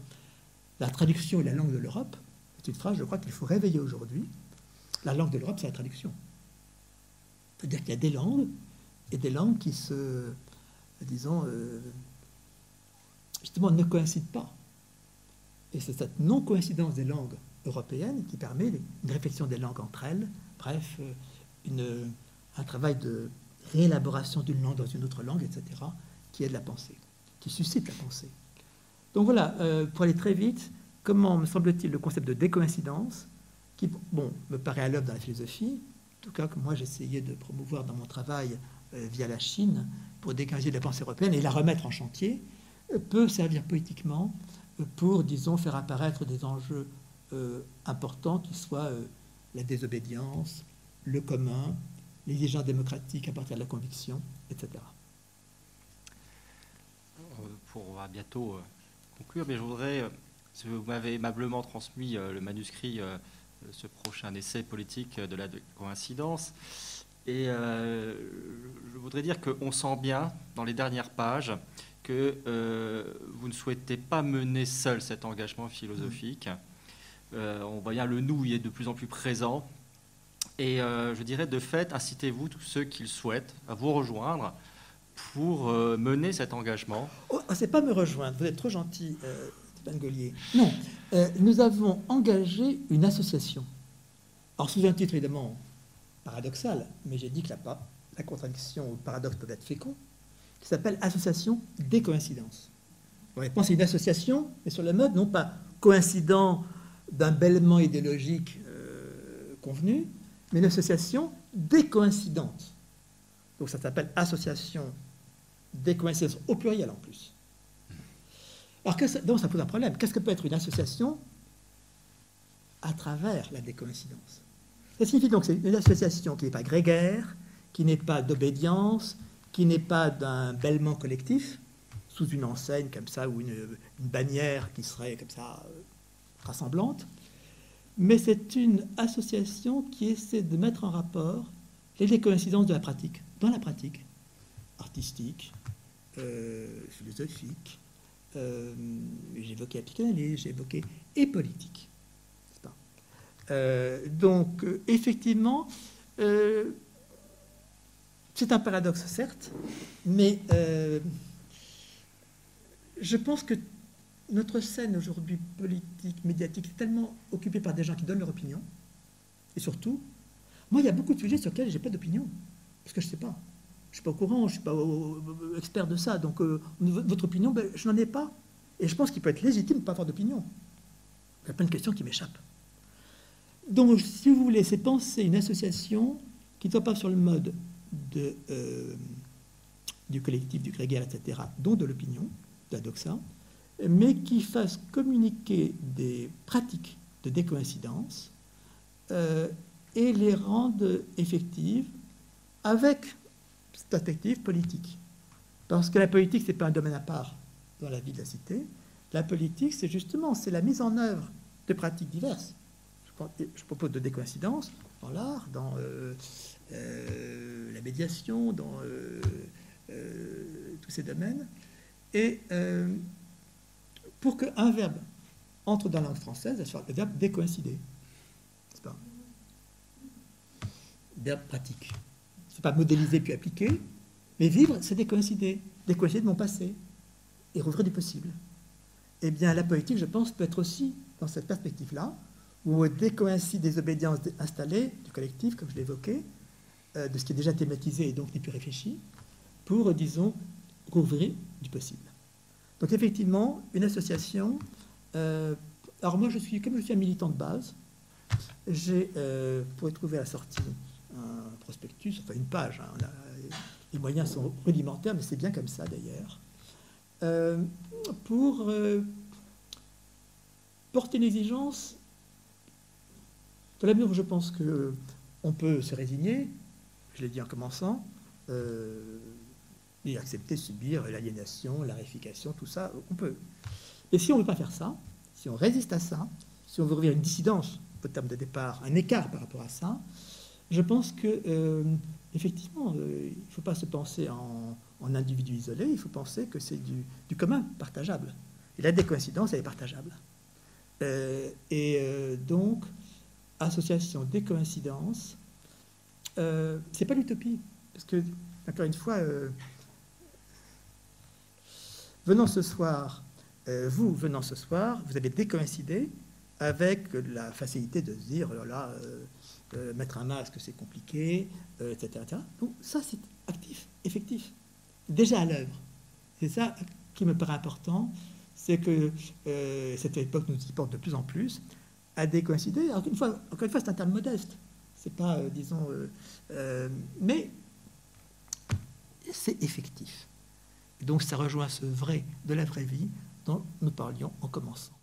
la traduction est la langue de l'Europe. C'est une phrase, je crois, qu'il faut réveiller aujourd'hui. La langue de l'Europe, c'est la traduction. C'est-à-dire qu'il y a des langues et des langues qui se, disons, euh, justement, ne coïncident pas. Et c'est cette non-coïncidence des langues européennes qui permet une réflexion des langues entre elles, bref, euh, un travail de réélaboration d'une langue dans une autre langue, etc., qui est de la pensée, qui suscite la pensée. Donc voilà, euh, pour aller très vite, comment me semble-t-il le concept de décoïncidence, qui bon, me paraît à l'œuvre dans la philosophie, en tout cas que moi j'essayais de promouvoir dans mon travail euh, via la Chine pour décoïncider la pensée européenne et la remettre en chantier, euh, peut servir politiquement pour, disons, faire apparaître des enjeux importants qui soient la désobédience, le commun, l'exigence démocratique à partir de la conviction, etc. Pour bientôt conclure, mais je voudrais, euh, vous m'avez aimablement transmis euh, le manuscrit euh, de ce prochain essai politique de la coïncidence. Et je voudrais dire qu'on sent bien dans les dernières pages que vous ne souhaitez pas mener seul cet engagement philosophique. on voit bien le nous, il est de plus en plus présent. Et je dirais de fait, incitez-vous tous ceux qui le souhaitent à vous rejoindre pour euh, mener cet engagement oh, C'est pas me rejoindre, vous êtes trop gentil, euh, Stéphane Gaulier. Non, euh, nous avons engagé une association. Alors, sous un titre évidemment paradoxal, mais j'ai dit que la, la contradiction ou le paradoxe peut être fécond, qui s'appelle Association des coïncidences. On pense à une association, mais sur le mode, non pas coïncident d'un bêlement idéologique convenu, mais une association décoïncidente. Donc ça s'appelle association décoïncidence au pluriel en plus. Alors que ça, donc ça pose un problème. Qu'est-ce que peut être une association à travers la décoïncidence? Ça signifie donc que c'est une association qui n'est pas grégaire, qui n'est pas d'obédience, qui n'est pas d'un bêlement collectif, sous une enseigne comme ça, ou une, bannière qui serait comme ça euh, rassemblante, mais c'est une association qui essaie de mettre en rapport les coïncidences de la pratique, dans la pratique artistique, euh, philosophique, euh, j'ai évoqué la j'ai évoqué et politique. Euh, donc, effectivement, c'est un paradoxe, certes, mais je pense que notre scène aujourd'hui politique, médiatique, est tellement occupée par des gens qui donnent leur opinion. Et surtout, moi, il y a beaucoup de sujets sur lesquels je n'ai pas d'opinion, parce que je ne sais pas. Je ne suis pas au courant, je ne suis pas expert de ça. Donc, votre opinion, ben, je n'en ai pas. Et je pense qu'il peut être légitime de ne pas avoir d'opinion. Il y a plein de questions qui m'échappent. Donc, si vous voulez, c'est penser une association qui ne soit pas sur le mode euh, du collectif, du grégaire, etc., dont de l'opinion, de la doxa, mais qui fasse communiquer des pratiques de décoïncidence euh, et les rende effectives avec cette perspective politique. Parce que la politique, ce n'est pas un domaine à part dans la vie de la cité. La politique, c'est justement c'est la mise en œuvre de pratiques diverses. Je propose de décoïncidence dans l'art, dans euh, la médiation, dans euh, tous ces domaines. Et pour qu'un verbe entre dans la langue française, le verbe décoïncider. C'est pas Verbe pratique. C'est pas modéliser puis appliquer, mais vivre, c'est décoïncider. Décoïncider de mon passé et rouvrir du possible. Eh bien, la politique, je pense, peut être aussi dans cette perspective-là, où décoïncide des obédiences installées du collectif, comme je l'évoquais, euh, de ce qui est déjà thématisé et donc n'est plus réfléchi, pour, disons, rouvrir du possible. Donc, effectivement, une association. Euh, alors, moi, je suis, comme je suis un militant de base, j'ai, euh, pour trouver à la sortie, un prospectus, enfin une page. Hein, les moyens sont rudimentaires, mais c'est bien comme ça d'ailleurs. Euh, pour euh, porter l'exigence, de la mesure où je pense qu'on peut se résigner, je l'ai dit en commençant, euh, et accepter, subir l'aliénation, la réification, tout ça, on peut. Et si on ne veut pas faire ça, si on résiste à ça, si on veut revenir une dissidence au terme de départ, un écart par rapport à ça, je pense que effectivement, il ne faut pas se penser en, individu isolé, il faut penser que c'est du, commun, partageable. Et la décoïncidence, elle est partageable. Euh, et euh, donc, association décoïncidence, euh, c'est pas l'utopie. Parce que, encore une fois, euh, venant ce soir, vous, venant ce soir, vous avez décoïncidé avec la facilité de se dire, oh là, mettre un masque, c'est compliqué, etc.. Donc, ça, c'est actif, effectif déjà à l'œuvre. C'est ça qui me paraît important, c'est que euh, cette époque nous y porte de plus en plus à décoïncider. Fois, encore une fois c'est un terme modeste. Pas, euh, disons, euh, mais c'est effectif. Donc ça rejoint ce vrai de la vraie vie dont nous parlions en commençant.